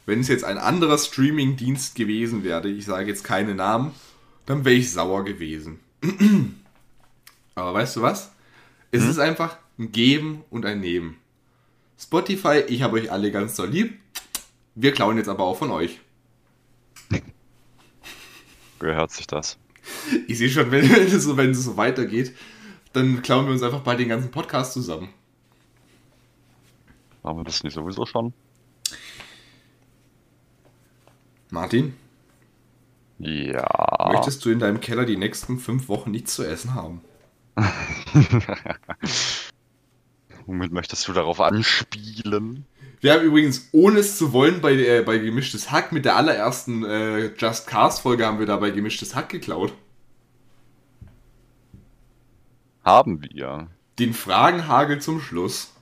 Wenn es jetzt ein anderer Streaming-Dienst gewesen wäre, ich sage jetzt keine Namen, dann wäre ich sauer gewesen. Aber weißt du was? Es ist einfach ein Geben und ein Nehmen. Spotify, ich habe euch alle ganz doll lieb. Wir klauen jetzt aber auch von euch. Gehört sich das. Ich sehe schon, wenn, es so, wenn es so weitergeht, dann klauen wir uns einfach bald den ganzen Podcast zusammen. Haben wir das nicht sowieso schon? Martin, Ja. Möchtest du in deinem Keller die nächsten fünf Wochen nichts zu essen haben? Womit möchtest du darauf anspielen? Wir haben übrigens, ohne es zu wollen, bei, äh, bei Gemischtes Hack mit der allerersten äh, Just Cast Folge haben wir da bei Gemischtes Hack geklaut. Haben wir. Den Fragenhagel zum Schluss.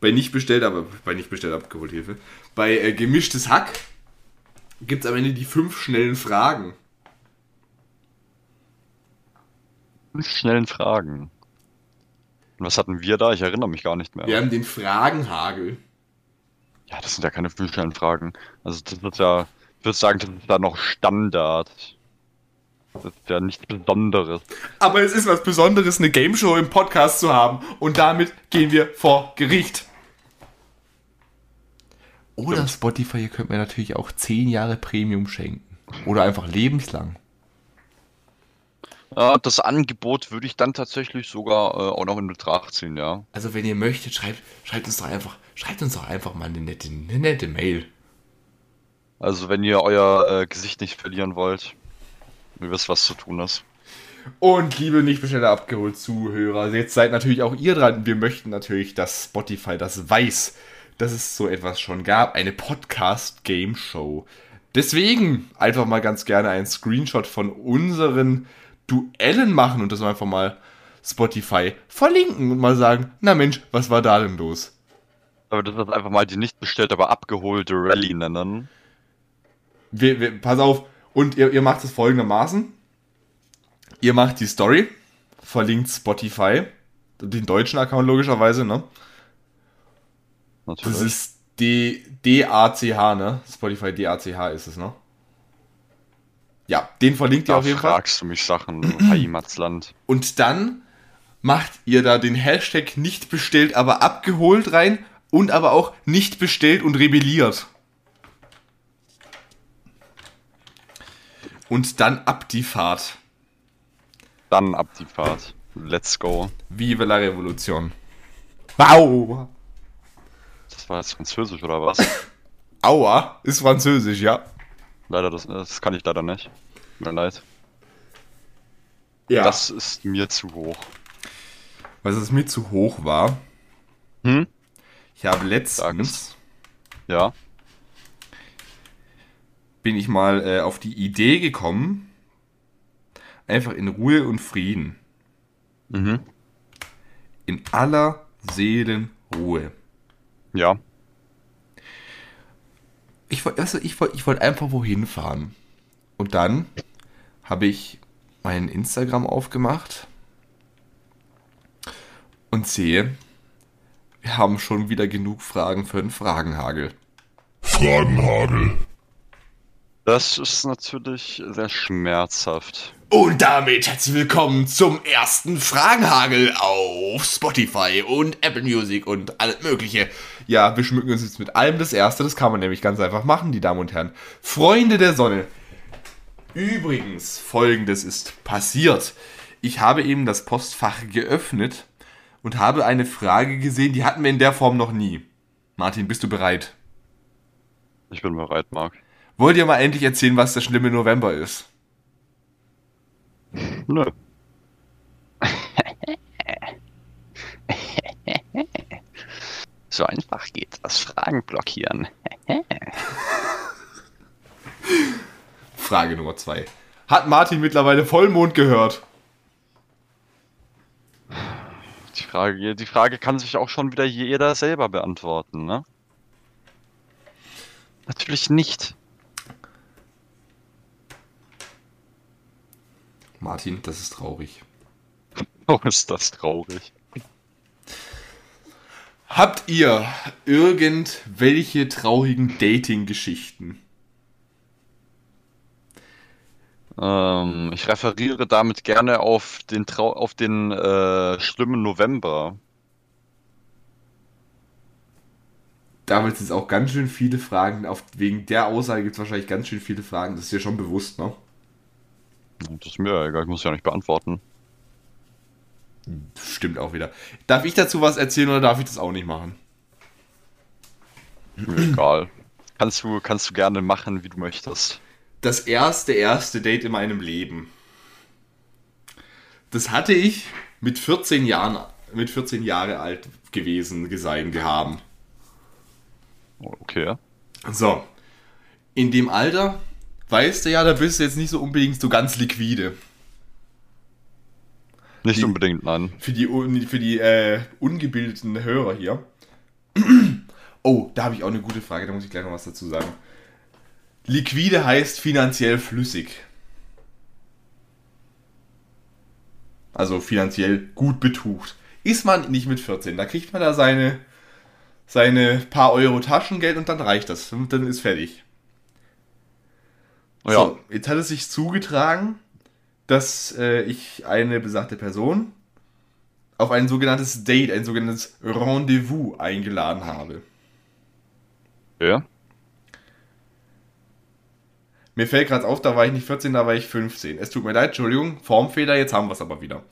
Bei nicht bestellt, aber bei nicht bestellt abgeholt Hilfe. Bei äh, Gemischtes Hack gibt es am Ende die fünf schnellen Fragen. Fünf schnellen Fragen. Und was hatten wir da? Ich erinnere mich gar nicht mehr. Wir haben den Fragenhagel. Ja, das sind ja keine fünf schnellen Fragen. Also das wird ja, ich würde sagen, das ist da noch Standard. Das ist ja nichts Besonderes. Aber es ist was Besonderes, eine Game Show im Podcast zu haben. Und damit gehen wir vor Gericht. Oder. Spotify, ihr könnt mir natürlich auch 10 Jahre Premium schenken. Oder einfach lebenslang. Ja, das Angebot würde ich dann tatsächlich sogar äh, auch noch in Betracht ziehen, ja. Also wenn ihr möchtet, schreibt, schreibt uns doch einfach, schreibt uns doch einfach mal eine nette, eine nette Mail. Also wenn ihr euer äh, Gesicht nicht verlieren wollt, ihr wisst, was zu tun ist. Und liebe nicht bestellte abgeholt Zuhörer, jetzt seid natürlich auch ihr dran. Wir möchten natürlich, dass Spotify das weiß, dass es so etwas schon gab, eine Podcast Game Show. Deswegen einfach mal ganz gerne einen Screenshot von unseren Duellen machen und das einfach mal Spotify verlinken und mal sagen, na Mensch, was war da denn los? Aber das ist einfach mal die nicht bestellt, aber abgeholte Rallye nennen. Wir, wir, pass auf, und ihr, ihr macht es folgendermaßen. Ihr macht die Story, verlinkt Spotify, den deutschen Account logischerweise, ne? Natürlich. Das ist D- D-A-C-H, ne? Spotify D-A-C-H ist es, ne? Ja, den verlinkt ihr da auf jeden Fall. fragst du mich Sachen, Heimatsland. Und dann macht ihr da den Hashtag nicht bestellt, aber abgeholt rein und aber auch nicht bestellt und rebelliert. Und dann ab die Fahrt. Dann ab die Fahrt. Let's go. Vive la Revolution. Wow. Das war jetzt Französisch oder was? Aua ist französisch, ja. Leider, das, das kann ich leider nicht. Mir leid. Ja. Das ist mir zu hoch. was es mir zu hoch war. Hm? Ich habe letztens Ja. bin ich mal äh, auf die Idee gekommen, einfach in Ruhe und Frieden, Mhm. in aller Seelenruhe. Ja. Ich wollte also ich ich wollt einfach wohin fahren. Und dann habe ich mein Instagram aufgemacht und sehe, wir haben schon wieder genug Fragen für einen Fragenhagel. Fragenhagel. Das ist natürlich sehr schmerzhaft. Und damit herzlich willkommen zum ersten Fragenhagel auf Spotify und Apple Music und alles Mögliche. Ja, wir schmücken uns jetzt mit allem das erste. Das kann man nämlich ganz einfach machen, die Damen und Herren. Freunde der Sonne. Übrigens, folgendes ist passiert. Ich habe eben das Postfach geöffnet und habe eine Frage gesehen, die hatten wir in der Form noch nie. Martin, bist du bereit? Ich bin bereit, Marc. Wollt ihr mal endlich erzählen, was der schlimme November ist? Nö. so einfach geht das. Fragen blockieren. Frage Nummer zwei. Hat Martin mittlerweile Vollmond gehört? Die Frage, die Frage kann sich auch schon wieder jeder selber beantworten, ne? Natürlich nicht. Martin, das ist traurig. Oh, ist das traurig. Habt ihr irgendwelche traurigen Dating-Geschichten? Ähm, ich referiere damit gerne auf den Trau auf den äh, schlimmen November. Da wird es auch ganz schön viele Fragen. Auf, wegen der Aussage gibt es wahrscheinlich ganz schön viele Fragen. Das ist dir schon bewusst, ne? Das ist mir egal, ich muss ja nicht beantworten. Stimmt auch wieder. Darf ich dazu was erzählen oder darf ich das auch nicht machen? Egal. Kannst du, kannst du gerne machen, wie du möchtest. das erste, erste Date in meinem Leben. Das hatte ich mit 14 Jahren, mit 14 Jahre alt gewesen, sein, gehaben. Okay. So. In dem Alter, weißt du ja, da bist du jetzt nicht so unbedingt so ganz liquide. Nicht Die- unbedingt, nein. Für die, für die äh, ungebildeten Hörer hier. Oh, da habe ich auch eine gute Frage, da muss ich gleich noch was dazu sagen. Liquide heißt finanziell flüssig. Also finanziell gut betucht. Ist man nicht mit 14, da kriegt man da seine, seine paar Euro Taschengeld und dann reicht das. Und dann ist fertig. Ja. So, jetzt hat es sich zugetragen, dass äh, ich eine besagte Person auf ein sogenanntes Date, ein sogenanntes Rendezvous eingeladen habe. Ja. Mir fällt gerade auf, da war ich nicht 14, da war ich 15. Es tut mir leid, Entschuldigung, Formfehler, jetzt haben wir es aber wieder.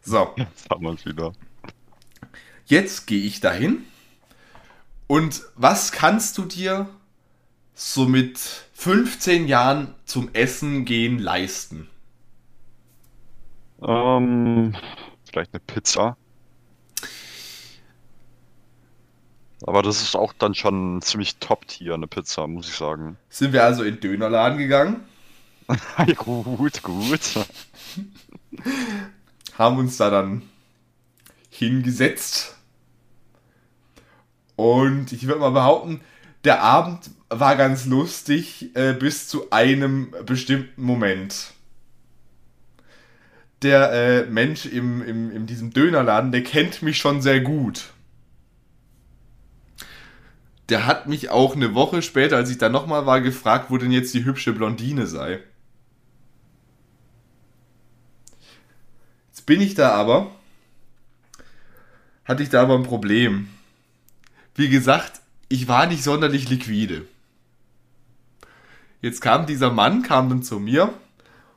So, Jetzt haben wir es wieder. jetzt gehe ich dahin. Und was kannst du dir so mit 15 Jahren zum Essen gehen leisten? Ähm, vielleicht eine Pizza. Aber das ist auch dann schon ziemlich Top-Tier, eine Pizza, muss ich sagen. Sind wir also in den Dönerladen gegangen, gut, gut. haben uns da dann hingesetzt. Und ich würde mal behaupten, der Abend war ganz lustig äh, bis zu einem bestimmten Moment. Der äh, Mensch im, im, in diesem Dönerladen, der kennt mich schon sehr gut. Der hat mich auch eine Woche später, als ich da nochmal war, gefragt, wo denn jetzt die hübsche Blondine sei. Jetzt bin ich da aber, hatte ich da aber ein Problem. Wie gesagt, ich war nicht sonderlich liquide. Jetzt kam dieser Mann, kam dann zu mir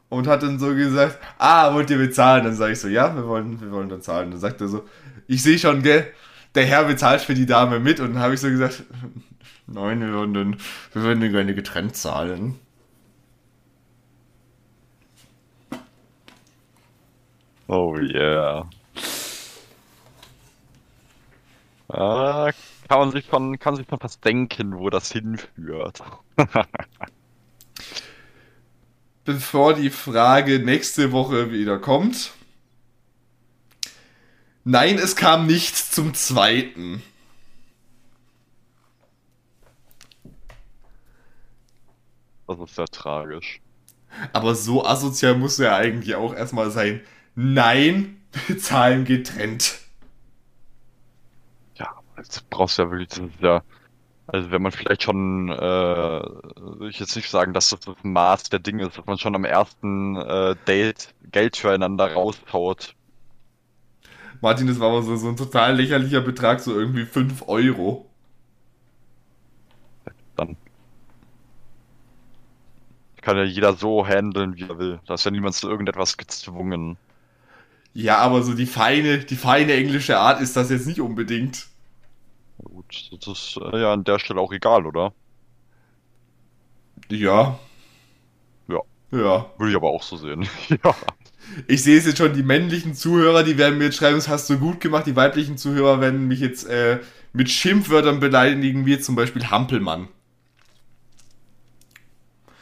und hat dann so gesagt, ah, wollt ihr bezahlen? Dann sage ich so, ja, wir wollen, wir wollen dann zahlen. Dann sagt er so, ich sehe schon, gell, der Herr bezahlt für die Dame mit. Und dann habe ich so gesagt, nein, wir würden, dann, wir würden dann gerne getrennt zahlen. Oh yeah. Ah, kann man sich von, kann sich von was denken, wo das hinführt. bevor die Frage nächste Woche wieder kommt. Nein, es kam nichts zum zweiten. Das ist sehr tragisch. Aber so asozial muss er eigentlich auch erstmal sein. Nein, bezahlen getrennt. Ja, jetzt brauchst du ja wirklich, das ist ja, also wenn man vielleicht schon, äh, will ich jetzt nicht sagen, dass das das Maß der Dinge ist, dass man schon am ersten äh, Date Geld füreinander raushaut. Martin, das war aber so, so ein total lächerlicher Betrag, so irgendwie 5 Euro. Dann kann ja jeder so handeln, wie er will. Da ist ja niemand zu irgendetwas gezwungen. Ja, aber so die feine, die feine englische Art ist das jetzt nicht unbedingt. Das ist äh, ja an der Stelle auch egal, oder? Ja. Ja. Ja. Würde ich aber auch so sehen. ja. Ich sehe es jetzt schon, die männlichen Zuhörer, die werden mir jetzt schreiben, das hast du gut gemacht. Die weiblichen Zuhörer werden mich jetzt äh, mit Schimpfwörtern beleidigen, wie zum Beispiel Hampelmann.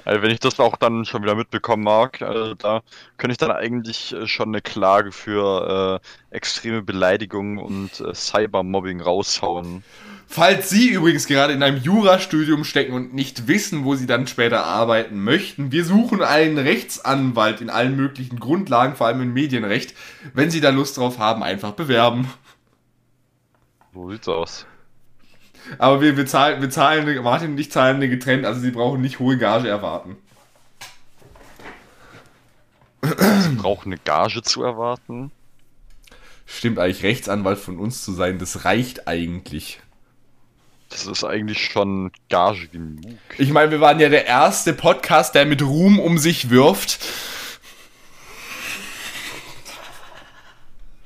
Also wenn ich das auch dann schon wieder mitbekommen mag, äh, da könnte ich dann eigentlich äh, schon eine Klage für äh, extreme Beleidigung und äh, Cybermobbing raushauen. Falls Sie übrigens gerade in einem Jurastudium stecken und nicht wissen, wo Sie dann später arbeiten möchten, wir suchen einen Rechtsanwalt in allen möglichen Grundlagen, vor allem im Medienrecht. Wenn Sie da Lust drauf haben, einfach bewerben. So sieht's aus. Aber wir bezahlen, wir zahlen, Martin und ich zahlen eine getrennt, also Sie brauchen nicht hohe Gage erwarten. Sie brauchen eine Gage zu erwarten. Stimmt eigentlich, Rechtsanwalt von uns zu sein, das reicht eigentlich. Das ist eigentlich schon Gage genug. Ich meine, wir waren ja der erste Podcast, der mit Ruhm um sich wirft.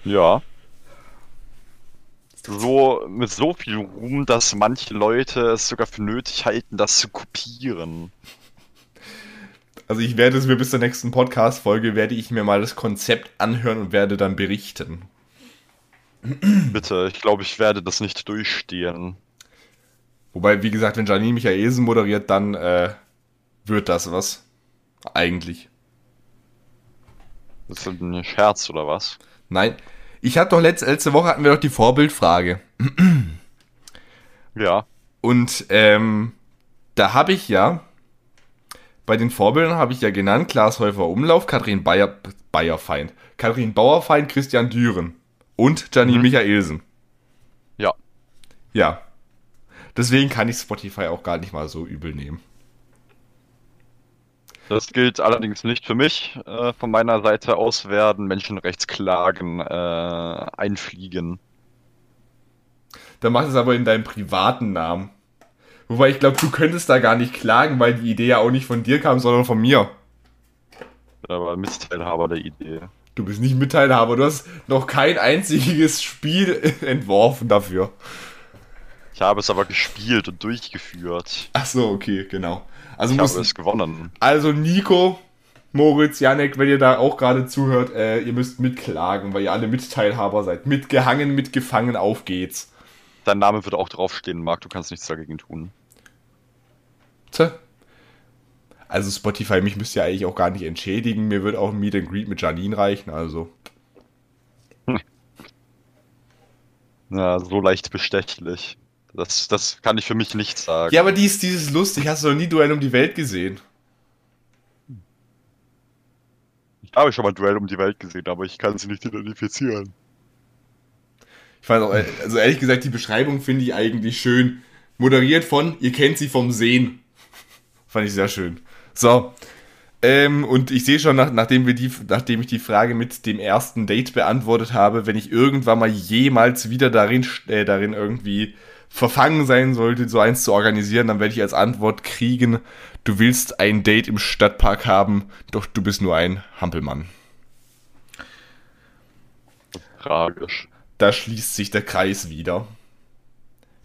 Ja. So, mit so viel Ruhm, dass manche Leute es sogar für nötig halten, das zu kopieren. Also ich werde es mir bis zur nächsten Podcast-Folge, werde ich mir mal das Konzept anhören und werde dann berichten. Bitte, ich glaube, ich werde das nicht durchstehen. Wobei, wie gesagt, wenn Janine Michaelsen moderiert, dann äh, wird das was. Eigentlich. Das ist ein Scherz oder was? Nein. Ich hatte doch letzte, letzte Woche hatten wir doch die Vorbildfrage. Ja. Und ähm, da habe ich ja, bei den Vorbildern habe ich ja genannt, Klaas Häufer Umlauf, Kathrin Bayer, Bayerfeind, Kathrin Bauerfeind, Christian Düren und Janine Mhm. Michaelsen. Ja. Ja. Deswegen kann ich Spotify auch gar nicht mal so übel nehmen. Das gilt allerdings nicht für mich. Äh, von meiner Seite aus werden Menschenrechtsklagen äh, einfliegen. Dann mach es aber in deinem privaten Namen. Wobei ich glaube, du könntest da gar nicht klagen, weil die Idee ja auch nicht von dir kam, sondern von mir. Aber Mitteilhaber der Idee. Du bist nicht Mitteilhaber, du hast noch kein einziges Spiel entworfen dafür. Ich habe es aber gespielt und durchgeführt. Ach so, okay, genau. Also, Ich muss, habe es gewonnen. also Nico, Moritz, Janek, wenn ihr da auch gerade zuhört, äh, ihr müsst mitklagen, weil ihr alle Mitteilhaber seid. Mitgehangen, mitgefangen, auf geht's. Dein Name wird auch draufstehen, Marc. Du kannst nichts dagegen tun. Tja. Also Spotify, mich müsst ihr eigentlich auch gar nicht entschädigen. Mir wird auch ein Meet and Greet mit Janine reichen, also. Ja, so leicht bestechlich. Das, das kann ich für mich nicht sagen. Ja, aber dies, dieses lustig, hast du noch nie Duell um die Welt gesehen. Ich habe schon mal Duell um die Welt gesehen, aber ich kann sie nicht identifizieren. Ich fand auch, äh, also ehrlich gesagt, die Beschreibung finde ich eigentlich schön. Moderiert von, ihr kennt sie vom Sehen. Fand ich sehr schön. So. Ähm, und ich sehe schon, nach, nachdem, wir die, nachdem ich die Frage mit dem ersten Date beantwortet habe, wenn ich irgendwann mal jemals wieder darin, äh, darin irgendwie verfangen sein sollte, so eins zu organisieren, dann werde ich als Antwort kriegen, du willst ein Date im Stadtpark haben, doch du bist nur ein Hampelmann. Tragisch. Da schließt sich der Kreis wieder.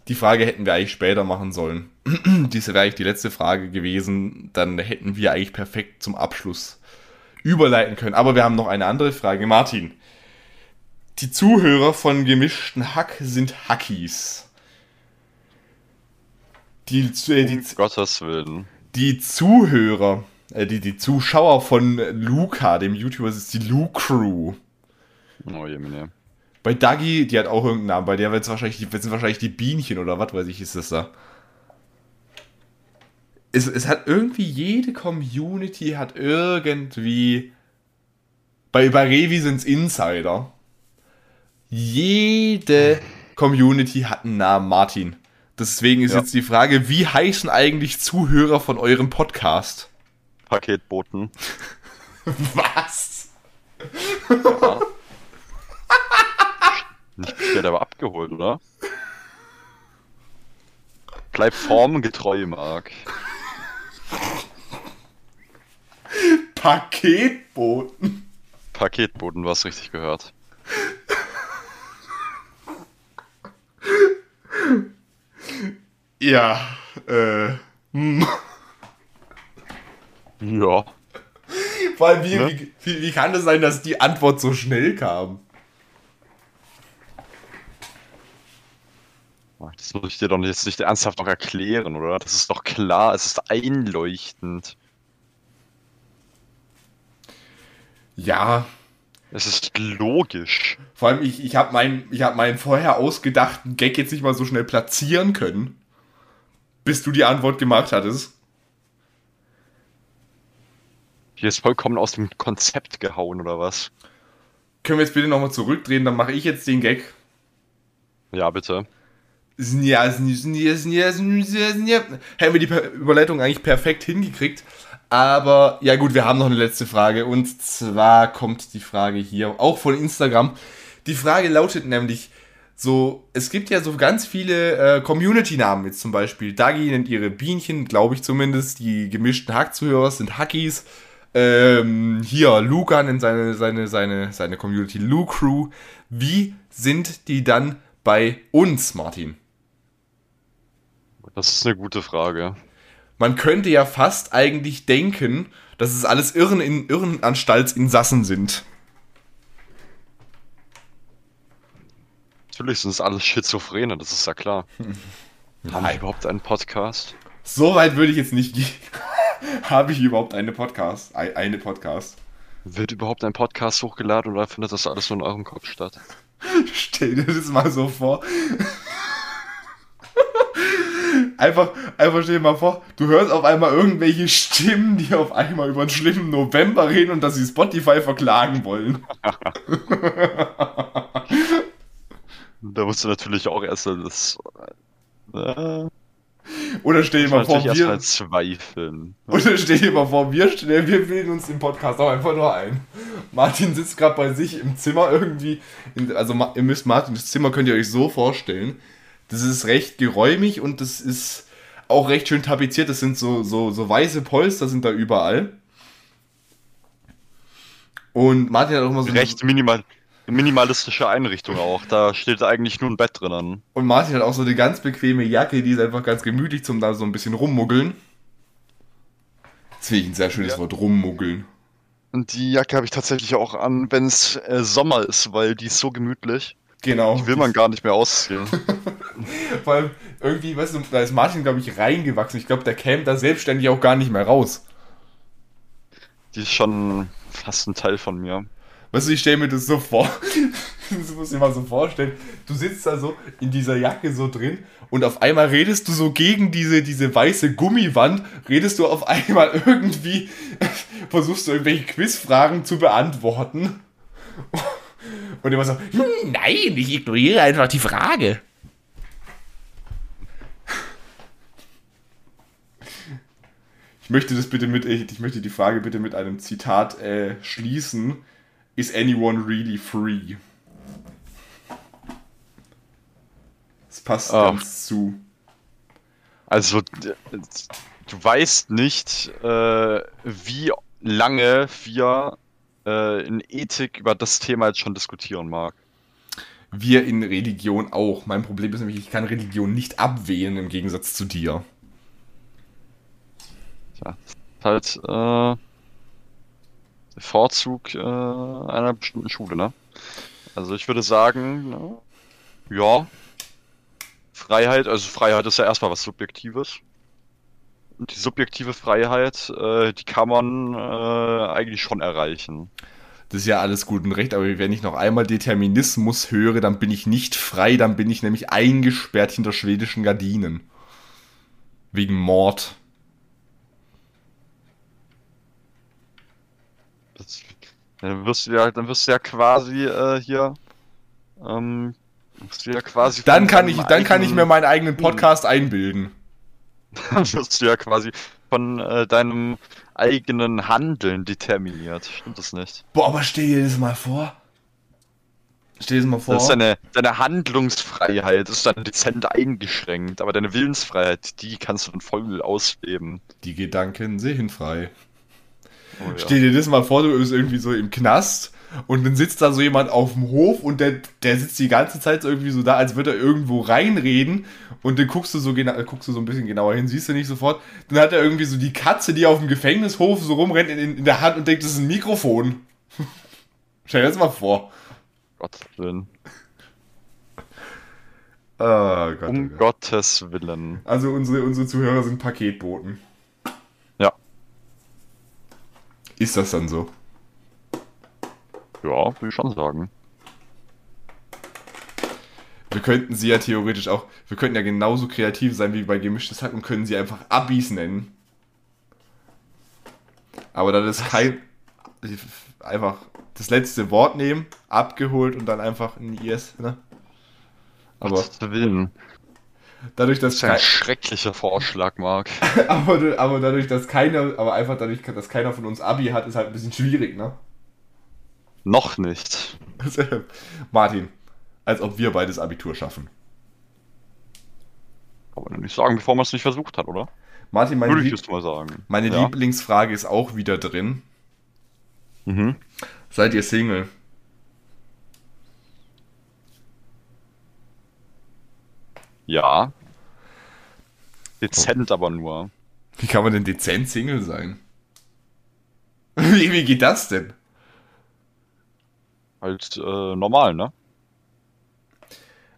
Die Frage hätten wir eigentlich später machen sollen. Diese wäre eigentlich die letzte Frage gewesen. Dann hätten wir eigentlich perfekt zum Abschluss überleiten können. Aber wir haben noch eine andere Frage. Martin, die Zuhörer von gemischten Hack sind Hackies. Die, äh, die, Um Gottes Willen. die Zuhörer, äh, die, die Zuschauer von Luca, dem YouTuber, das ist die Lu Crew. Oh je, meine. Bei Dagi, die hat auch irgendeinen Namen, bei der wird es wahrscheinlich, die- sind wahrscheinlich die Bienchen oder was weiß ich, ist das da. Es, es hat irgendwie, jede Community hat irgendwie, bei, bei Revi sind es Insider. Jede Community hat einen Namen, Martin. Deswegen ist Ja. jetzt die Frage, wie heißen eigentlich Zuhörer von eurem Podcast? Paketboten. Was? Nicht bestellt, aber abgeholt, oder? Bleib formgetreu, Marc. Paketboten. Paketboten, du hast richtig gehört. Ja, äh. hm. Ja. Vor allem, wie, Ne? wie, wie, wie kann es sein, dass die Antwort so schnell kam? Das muss ich dir doch jetzt nicht ernsthaft noch erklären, oder? Das ist doch klar, es ist einleuchtend. Ja, Es ist logisch. vor allem, ich, ich habe meinen ich hab meinen vorher ausgedachten Gag jetzt nicht mal so schnell platzieren können, bis du die Antwort gemacht hattest. Hier ist vollkommen aus dem Konzept gehauen, oder was? Können wir jetzt bitte nochmal zurückdrehen, dann mache ich jetzt den Gag. Ja, bitte. Hätten wir die Überleitung eigentlich perfekt hingekriegt. Aber ja gut, wir haben noch eine letzte Frage. Und zwar kommt die Frage hier auch von Instagram. Die Frage lautet nämlich so, es gibt ja so ganz viele äh, Community-Namen jetzt zum Beispiel. Dagi nennt ihre Bienchen, glaube ich zumindest. Die gemischten Hack-Zuhörer sind Hackies. Ähm, hier, Luca nennt seine, seine, seine, seine Community Lu Crew. Wie sind die dann bei uns, Martin? Das ist eine gute Frage. man könnte ja fast eigentlich denken, dass es alles Irren in Irrenanstaltsinsassen sind. Natürlich sind es alles Schizophrene, das ist ja klar. Haben wir überhaupt einen Podcast? So weit würde ich jetzt nicht gehen. Habe ich überhaupt eine Podcast? Ei- Eine Podcast? Wird überhaupt ein Podcast hochgeladen oder findet das alles nur in eurem Kopf statt? Stell dir das mal so vor. Einfach, einfach stell dir mal vor, du hörst auf einmal irgendwelche Stimmen, die auf einmal über einen schlimmen November reden und dass sie Spotify verklagen wollen. Da musst du natürlich auch erst das. Äh, Oder stell dir mal vor, wir, erstmal zweifeln. oder stell dir mal vor, wir, wir bilden uns den Podcast auch einfach nur ein. Martin sitzt gerade bei sich im Zimmer irgendwie. In, also ihr müsst Martins Zimmer könnt ihr euch so vorstellen. Das ist recht geräumig und das ist auch recht schön tapeziert. Das sind so, so, so weiße Polster sind da überall. Und Martin hat auch immer so Recht minimal, minimalistische Einrichtung auch. Da steht eigentlich nur ein Bett drinnen. und Martin hat auch so eine ganz bequeme Jacke, die ist einfach ganz gemütlich zum da so ein bisschen rummuggeln. Das finde ich ein sehr schönes Ja. Wort, rummuggeln. Und die Jacke habe ich tatsächlich auch an, wenn es äh, Sommer ist, weil die ist so gemütlich. Genau. Die will man gar nicht mehr ausziehen. Vor allem irgendwie, weißt du, da ist Martin, glaube ich, reingewachsen. Ich glaube, der käme da selbstständig auch gar nicht mehr raus. Die ist schon fast ein Teil von mir. Weißt du, ich stelle mir das so vor. das muss ich mal so vorstellen. Du sitzt da so in dieser Jacke so drin und auf einmal redest du so gegen diese, diese weiße Gummiwand, redest du auf einmal irgendwie, versuchst du irgendwelche Quizfragen zu beantworten. Und immer so, "Hm, nein, ich ignoriere einfach die Frage. Ich möchte das bitte mit, ich möchte die Frage bitte mit einem Zitat äh, schließen. Is anyone really free? Das passt Ah. ganz zu. Also, du weißt nicht, äh, wie lange wir äh, in Ethik über das Thema jetzt schon diskutieren mag. Wir in Religion auch. Mein Problem ist nämlich, ich kann Religion nicht abwählen im Gegensatz zu dir. Tja, halt äh, Vorzug äh, einer bestimmten Schule, ne? Also ich würde sagen, ne, ja, Freiheit, also Freiheit ist ja erstmal was Subjektives. Und die subjektive Freiheit, äh, die kann man äh, eigentlich schon erreichen. Das ist ja alles gut und recht, aber wenn ich noch einmal Determinismus höre, dann bin ich nicht frei, dann bin ich nämlich eingesperrt hinter schwedischen Gardinen. Wegen Mord. Das, dann wirst du ja, dann wirst du ja quasi äh, hier, ähm, wirst du ja quasi Dann kann ich, dann kann ich mir eigenen- meinen eigenen Podcast einbilden. Dann wirst du ja quasi von äh, deinem eigenen Handeln determiniert. Stimmt das nicht? Boah, aber stell dir das mal vor. Stell dir das mal vor. Das ist deine, deine Handlungsfreiheit ist dann dezent eingeschränkt, aber deine Willensfreiheit, die kannst du dann voll ausleben. Die Gedanken sehen frei. Oh, ja. Stell dir das mal vor, du bist irgendwie so im Knast und dann sitzt da so jemand auf dem Hof und der, der sitzt die ganze Zeit so irgendwie so da, als würde er irgendwo reinreden und dann guckst du so genau, guckst du so ein bisschen genauer hin, siehst du nicht sofort. Dann hat er irgendwie so die Katze, die auf dem Gefängnishof so rumrennt in, in der Hand und denkt, das ist ein Mikrofon. Stell dir das mal vor. Gottes Willen. Oh Gott, Um oh Gott. Gottes Willen. Also unsere, unsere Zuhörer sind Paketboten. Ja. Ist das dann so? Ja, würde ich schon sagen. Wir könnten sie ja theoretisch auch, wir könnten ja genauso kreativ sein wie bei Gemischtes Hack und können sie einfach Abis nennen. Aber dann ist kein, einfach das letzte Wort nehmen, abgeholt und dann einfach ein IS, ne? Aber Willen. Dadurch, Das dass ist ein kein, schrecklicher Vorschlag, Marc. aber, aber dadurch, dass keiner, aber einfach dadurch, dass keiner von uns Abi hat, ist halt ein bisschen schwierig, ne? Noch nicht. Martin, als ob wir beides Abitur schaffen. Kann man nicht sagen, bevor man es nicht versucht hat, oder? Martin, meine, Würde ich Lieb mal sagen. meine ja. Lieblingsfrage ist auch wieder drin. Mhm. Seid ihr Single? Ja. Dezent aber nur. Wie kann man denn dezent Single sein? Wie, wie geht das denn? Halt äh, normal, ne?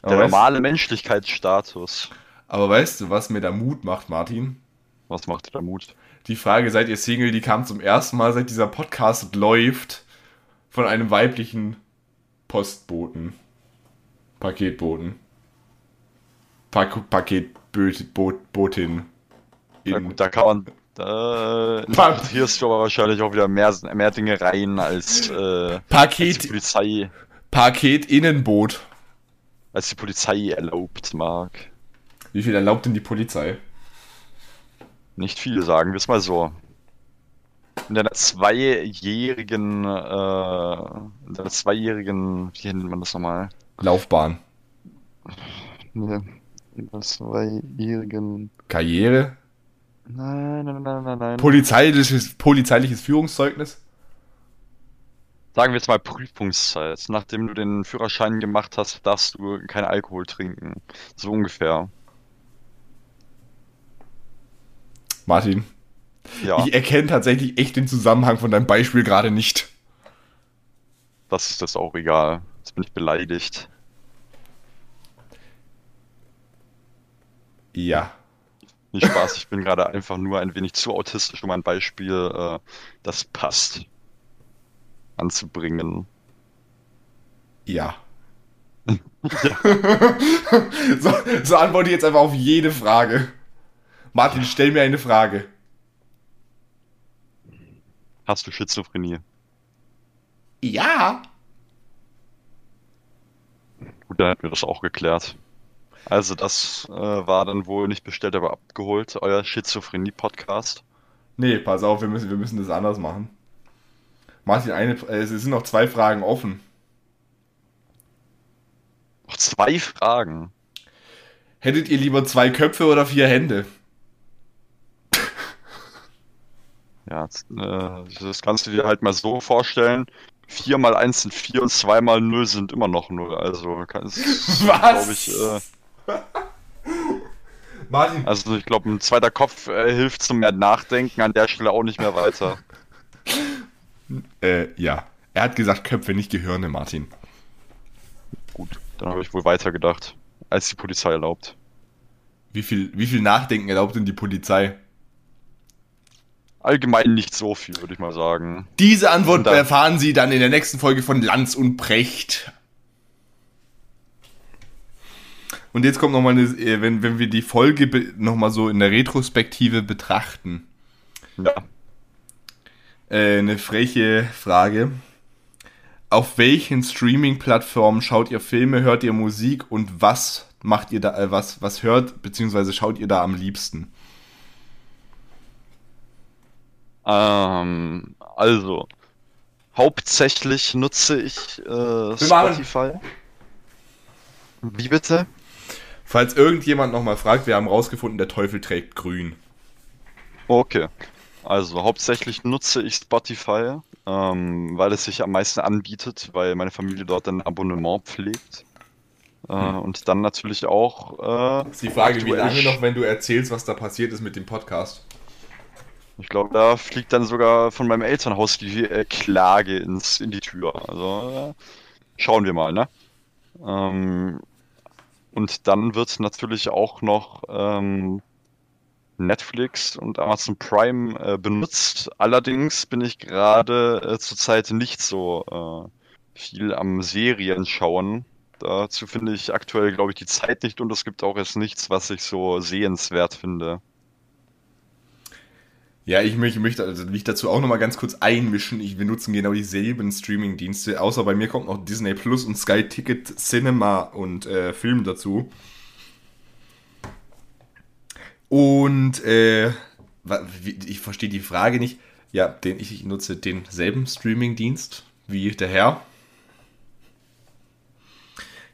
Aber Der weißt, normale Menschlichkeitsstatus. aber weißt du, was mir da Mut macht, Martin? Was macht der Mut? Die Frage, seid ihr Single, die kam zum ersten Mal, seit dieser Podcast läuft, von einem weiblichen Postboten. Paketboten. Pak Paketbotin. In, gut, da kann man. Da interpretierst du aber wahrscheinlich auch wieder mehr, mehr Dinge rein als, äh, als die Paket, Polizei, Paketinnenboot. als die Polizei erlaubt mag. Wie viel erlaubt denn die Polizei? Nicht viel sagen wir es mal so. In deiner zweijährigen, äh, in deiner zweijährigen, wie nennt man das nochmal? Laufbahn. Ne, in deiner zweijährigen, Karriere? nein, nein, nein, nein, nein. Polizeiliches, polizeiliches Führungszeugnis? Sagen wir jetzt mal Prüfungszeit. Nachdem du den Führerschein gemacht hast, darfst du kein Alkohol trinken. So ungefähr. Martin, Ja, ich erkenne tatsächlich echt den Zusammenhang von deinem Beispiel gerade nicht. das ist das auch egal. Jetzt bin ich beleidigt. Ja. Nicht Spaß, ich bin gerade einfach nur ein wenig zu autistisch, um ein Beispiel, äh, das passt, anzubringen. Ja. so, so antworte ich jetzt einfach auf jede Frage. Martin, stell mir eine Frage. Hast du Schizophrenie? Ja. Gut, dann hätten wir das auch geklärt. Also das äh, war dann wohl nicht bestellt, aber abgeholt, euer Schizophrenie-Podcast. Nee, pass auf, wir müssen, wir müssen das anders machen. Martin, eine, äh, es sind noch zwei Fragen offen. Noch zwei Fragen. Hättet ihr lieber zwei Köpfe oder vier Hände? Ja, jetzt, äh, das kannst du dir halt mal so vorstellen. 4 mal 1 sind 4 und 2 mal 0 sind immer noch 0. Also, kannst, Was? glaub ich, äh, Martin, also ich glaube, ein zweiter Kopf äh, hilft zum mehr Nachdenken an der Stelle auch nicht mehr weiter. äh, ja. Er hat gesagt Köpfe, nicht Gehirne, Martin. Gut, dann habe ich wohl weitergedacht, als die Polizei erlaubt. Wie viel, wie viel Nachdenken erlaubt denn die Polizei? Allgemein nicht so viel, würde ich mal sagen. Diese Antwort erfahren Sie dann in der nächsten Folge von Lanz und Precht. Und jetzt kommt nochmal eine, äh, wenn, wenn wir die Folge nochmal so in der Retrospektive betrachten, Ja, äh, eine freche Frage. Auf welchen Streaming-Plattformen schaut ihr Filme, hört ihr Musik und was macht ihr da, äh, was, was hört bzw. schaut ihr da am liebsten? ähm, also, hauptsächlich nutze ich äh, Spotify. Wie bitte? Falls irgendjemand nochmal fragt, wir haben rausgefunden, der Teufel trägt grün. Okay. Also hauptsächlich nutze ich Spotify, ähm, weil es sich am meisten anbietet, weil meine Familie dort ein Abonnement pflegt. Äh, Hm. Und dann natürlich auch, äh, Ist die Frage, wie lange noch, wenn du erzählst, was da passiert ist mit dem Podcast? ich glaube, da fliegt dann sogar von meinem Elternhaus die äh, Klage ins, in die Tür. Also äh, schauen wir mal, ne? Ähm, und dann wird natürlich auch noch ähm, Netflix und Amazon Prime äh, benutzt. Allerdings bin ich gerade äh, zurzeit nicht so äh, viel am Serien schauen. Dazu finde ich aktuell, glaube ich, die Zeit nicht und es gibt auch jetzt nichts, was ich so sehenswert finde. Ja, ich möchte, möchte also mich dazu auch nochmal ganz kurz einmischen. Ich, wir nutzen genau dieselben Streaming-Dienste, außer bei mir kommt noch Disney Plus und Sky Ticket, Cinema und äh, Film dazu. Und äh, ich verstehe die Frage nicht. Ja, den, ich, ich nutze denselben Streaming-Dienst wie der Herr.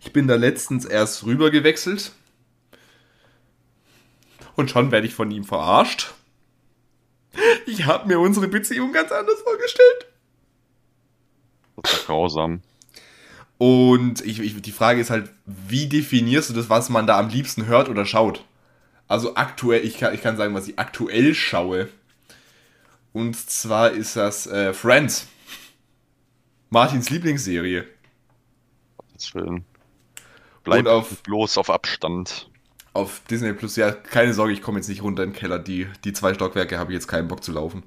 Ich bin da letztens erst rüber gewechselt. Und schon werde ich von ihm verarscht. Ich habe mir unsere Beziehung ganz anders vorgestellt. Das ist grausam. Und ich, ich, die Frage ist halt, wie definierst du das, was man da am liebsten hört oder schaut? Also aktuell, ich kann, ich kann sagen, was ich aktuell schaue. Und zwar ist das äh, Friends. Martins Lieblingsserie. Gottes Willen. Bleib Und auf- bloß auf Abstand. Auf Disney Plus, ja, keine Sorge, ich komme jetzt nicht runter in den Keller. Die, die zwei Stockwerke habe ich jetzt keinen Bock zu laufen.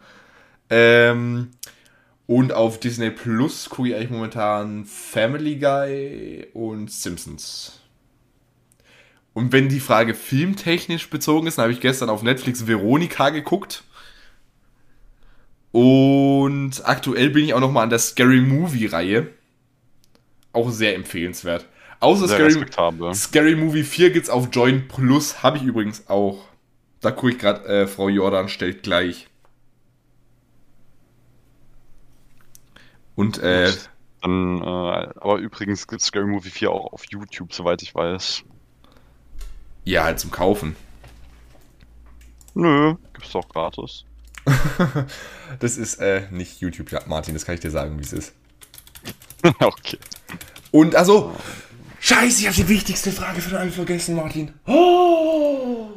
Ähm, und auf Disney Plus gucke ich eigentlich momentan Family Guy und Simpsons. Und wenn die Frage filmtechnisch bezogen ist, dann habe ich gestern auf Netflix Veronika geguckt. Und aktuell bin ich auch noch mal an der Scary Movie Reihe. Auch sehr empfehlenswert. Außer Sehr Scary. Scary Movie 4 gibt's auf Join Plus, habe ich übrigens auch. Da gucke ich gerade, äh, Frau Jordan stellt gleich. Und äh, Dann, äh, aber übrigens gibt Scary Movie 4 auch auf YouTube, soweit ich weiß. ja, halt zum Kaufen. Nö, gibt's doch gratis. Das ist äh, nicht YouTube, ja, Martin, das kann ich dir sagen, wie es ist. okay. Und also, scheiße, ich habe die wichtigste Frage von allen vergessen, Martin. Oh!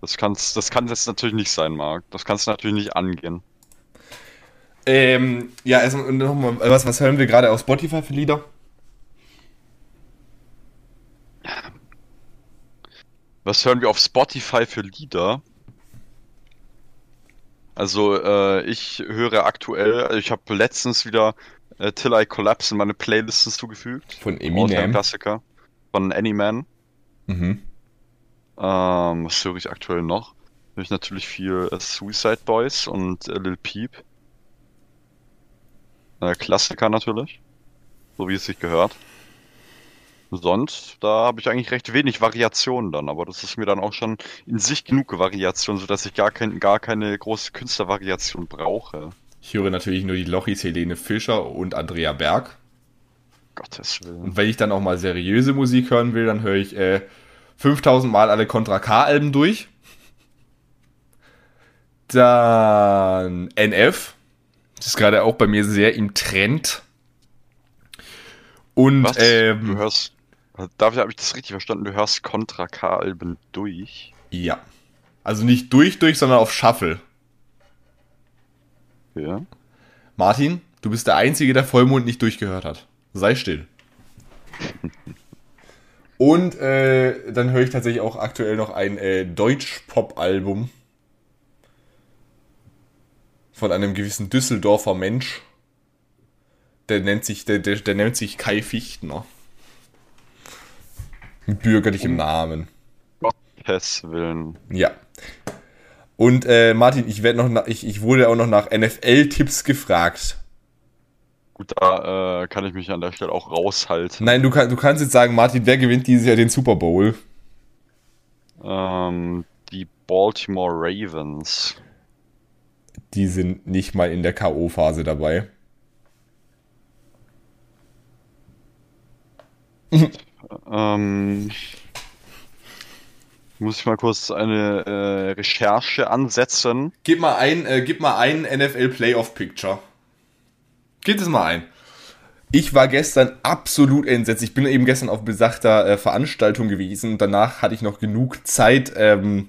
Das kann's, das kann jetzt natürlich nicht sein, Marc. Das kannst du natürlich nicht angehen. Ähm, ja, erstmal nochmal, was, was hören wir gerade auf Spotify für Lieder? Was hören wir auf Spotify für Lieder? Also, äh, ich höre aktuell, ich habe letztens wieder äh, Till I Collapse in meine Playlist hinzugefügt. Von Eminem. Klassiker. Von Anyman. Mhm. Ähm, was höre ich aktuell noch? Höre ich natürlich viel äh, Suicide Boys und äh, Lil Peep. Äh, Klassiker natürlich. So wie es sich gehört. Sonst, da habe ich eigentlich recht wenig Variationen dann, aber das ist mir dann auch schon in sich genug Variation, sodass ich gar, kein, gar keine große Künstlervariation brauche. Ich höre natürlich nur die Lochis Helene Fischer und Andrea Berg. Gottes Willen. Und wenn ich dann auch mal seriöse Musik hören will, dann höre ich äh, 5000 Mal alle Contra K-Alben durch. Dann NF. Das ist gerade auch bei mir sehr im Trend. Und Was? du ähm, hörst, darf ich, habe ich das richtig verstanden? Du hörst Contra K-Alben durch? ja. Also nicht durch, durch, sondern auf Shuffle. Ja. Martin, du bist der Einzige, der Vollmond nicht durchgehört hat. Sei still. Und äh, dann höre ich tatsächlich auch aktuell noch ein äh, Deutsch-Pop-Album von einem gewissen Düsseldorfer Mensch. Der nennt sich, der, der, der nennt sich Kai Fichtner. Mit bürgerlichem Namen. Gottes Willen. Ja. Und äh, Martin, ich werde noch nach, ich, ich wurde auch noch nach NFL-Tipps gefragt. Gut, da äh, kann ich mich an der Stelle auch raushalten. Nein, du, kann, du kannst jetzt sagen, Martin, wer gewinnt dieses Jahr den Super Bowl? Ähm, die Baltimore Ravens. Die sind nicht mal in der K.O.-Phase dabei. Ähm, muss ich mal kurz eine äh, Recherche ansetzen. Gib mal ein, äh, gib mal ein NFL Playoff Picture. Gib es mal ein. Ich war gestern absolut entsetzt. Ich bin eben gestern auf besagter äh, Veranstaltung gewesen. Danach hatte ich noch genug Zeit, ähm,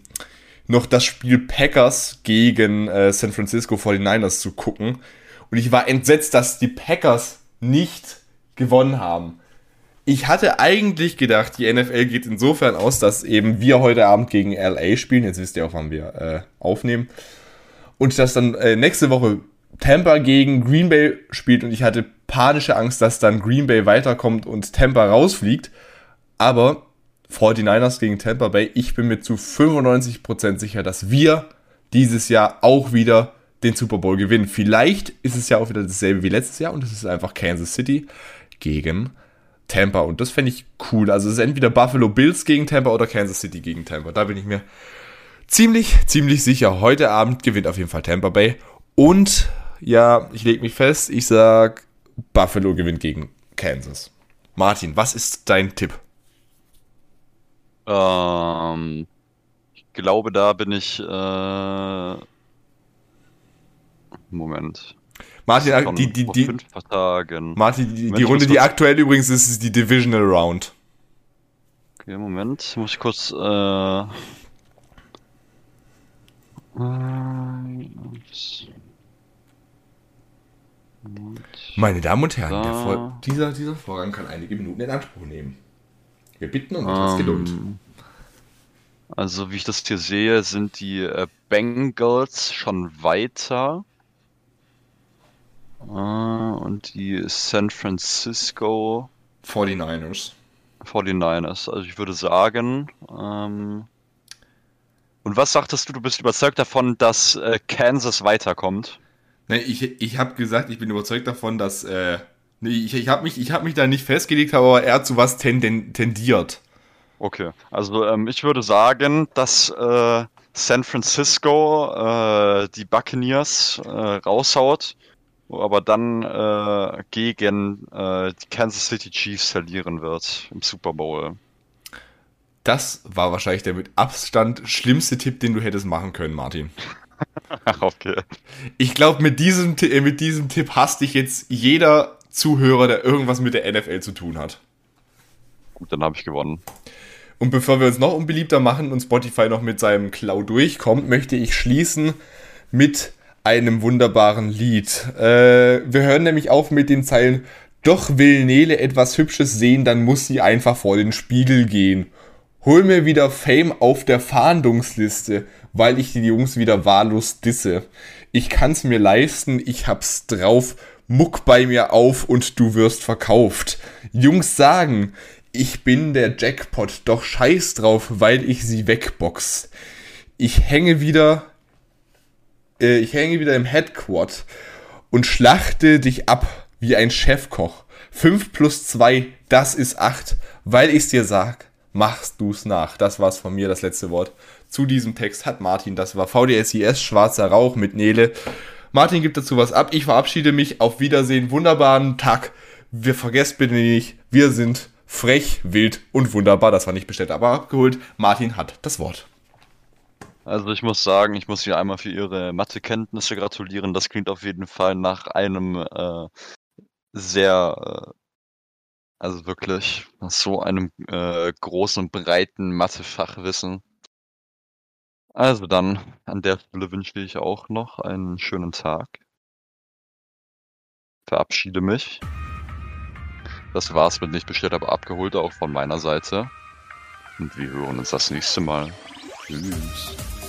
noch das Spiel Packers gegen äh, San Francisco 49ers zu gucken. Und ich war entsetzt, dass die Packers nicht gewonnen haben. Ich hatte eigentlich gedacht, die NFL geht insofern aus, dass eben wir heute Abend gegen LA spielen. Jetzt wisst ihr auch, wann wir äh, aufnehmen. Und dass dann äh, nächste Woche Tampa gegen Green Bay spielt. Und ich hatte panische Angst, dass dann Green Bay weiterkommt und Tampa rausfliegt. Aber 49ers gegen Tampa Bay, ich bin mir zu 95% sicher, dass wir dieses Jahr auch wieder den Super Bowl gewinnen. Vielleicht ist es ja auch wieder dasselbe wie letztes Jahr und es ist einfach Kansas City gegen Tampa. Und das fände ich cool. Also es ist entweder Buffalo Bills gegen Tampa oder Kansas City gegen Tampa. Da bin ich mir ziemlich, ziemlich sicher. Heute Abend gewinnt auf jeden Fall Tampa Bay. Und ja, ich lege mich fest, ich sag, Buffalo gewinnt gegen Kansas. Martin, was ist dein Tipp? Ähm, ich glaube, da bin ich. Äh, Moment. Martin, die, die, die. Martin, die, die Runde, die aktuell übrigens ist, ist die Divisional Round. Okay, Moment, muss ich kurz. Äh... Meine Damen und Herren. Vor dieser, dieser Vorgang kann einige Minuten in Anspruch nehmen. Wir bitten um etwas Geduld. Ähm, Also, wie ich das hier sehe, sind die äh, Bengals schon weiter. Äh, und die San Francisco 49ers. 49ers. Also, ich würde sagen. Ähm, und was sagtest du? Du bist überzeugt davon, dass äh, Kansas weiterkommt? Nee, ich, ich habe gesagt, ich bin überzeugt davon, dass. Äh, nee, ich, ich habe mich, ich hab mich da nicht festgelegt, aber eher zu was tenden, tendiert. Okay, also ähm, ich würde sagen, dass äh, San Francisco äh, die Buccaneers äh, raushaut, aber dann äh, gegen äh, die Kansas City Chiefs verlieren wird im Super Bowl. Das war wahrscheinlich der mit Abstand schlimmste Tipp, den du hättest machen können, Martin. Okay. Ich glaube, mit diesem, äh, mit diesem Tipp hasst dich jetzt jeder Zuhörer, der irgendwas mit der NFL zu tun hat. Gut, dann habe ich gewonnen. Und bevor wir uns noch unbeliebter machen und Spotify noch mit seinem Cloud durchkommt, möchte ich schließen mit einem wunderbaren Lied. Äh, wir hören nämlich auf mit den Zeilen, doch will Nele etwas Hübsches sehen, dann muss sie einfach vor den Spiegel gehen. Hol mir wieder Fame auf der Fahndungsliste, weil ich die Jungs wieder wahllos disse. Ich kann's mir leisten, ich hab's drauf, muck bei mir auf und du wirst verkauft. Jungs sagen, ich bin der Jackpot, doch scheiß drauf, weil ich sie wegbox. Ich hänge wieder, äh, ich hänge wieder im Headquarter und schlachte dich ab wie ein Chefkoch. 5 plus 2, das ist 8. Weil ich's dir sag, machst du's nach. Das war's von mir, das letzte Wort. Zu diesem Text hat Martin, das war VDSIS, Schwarzer Rauch mit Nele. Martin gibt dazu was ab. Ich verabschiede mich. Auf Wiedersehen. Wunderbaren Tag. Wir vergesst bitte nicht, wir sind frech, wild und wunderbar. Das war nicht bestellt, aber abgeholt. Martin hat das Wort. Also ich muss sagen, ich muss ihr einmal für ihre Mathekenntnisse gratulieren. Das klingt auf jeden Fall nach einem äh, sehr, äh, also wirklich, nach so einem äh, großen breiten Mathefachwissen. Also dann, an der Stelle wünsche ich auch noch einen schönen Tag. Verabschiede mich. Das war's mit nicht bestellt, aber abgeholt auch von meiner Seite. Und wir hören uns das nächste Mal. Tschüss.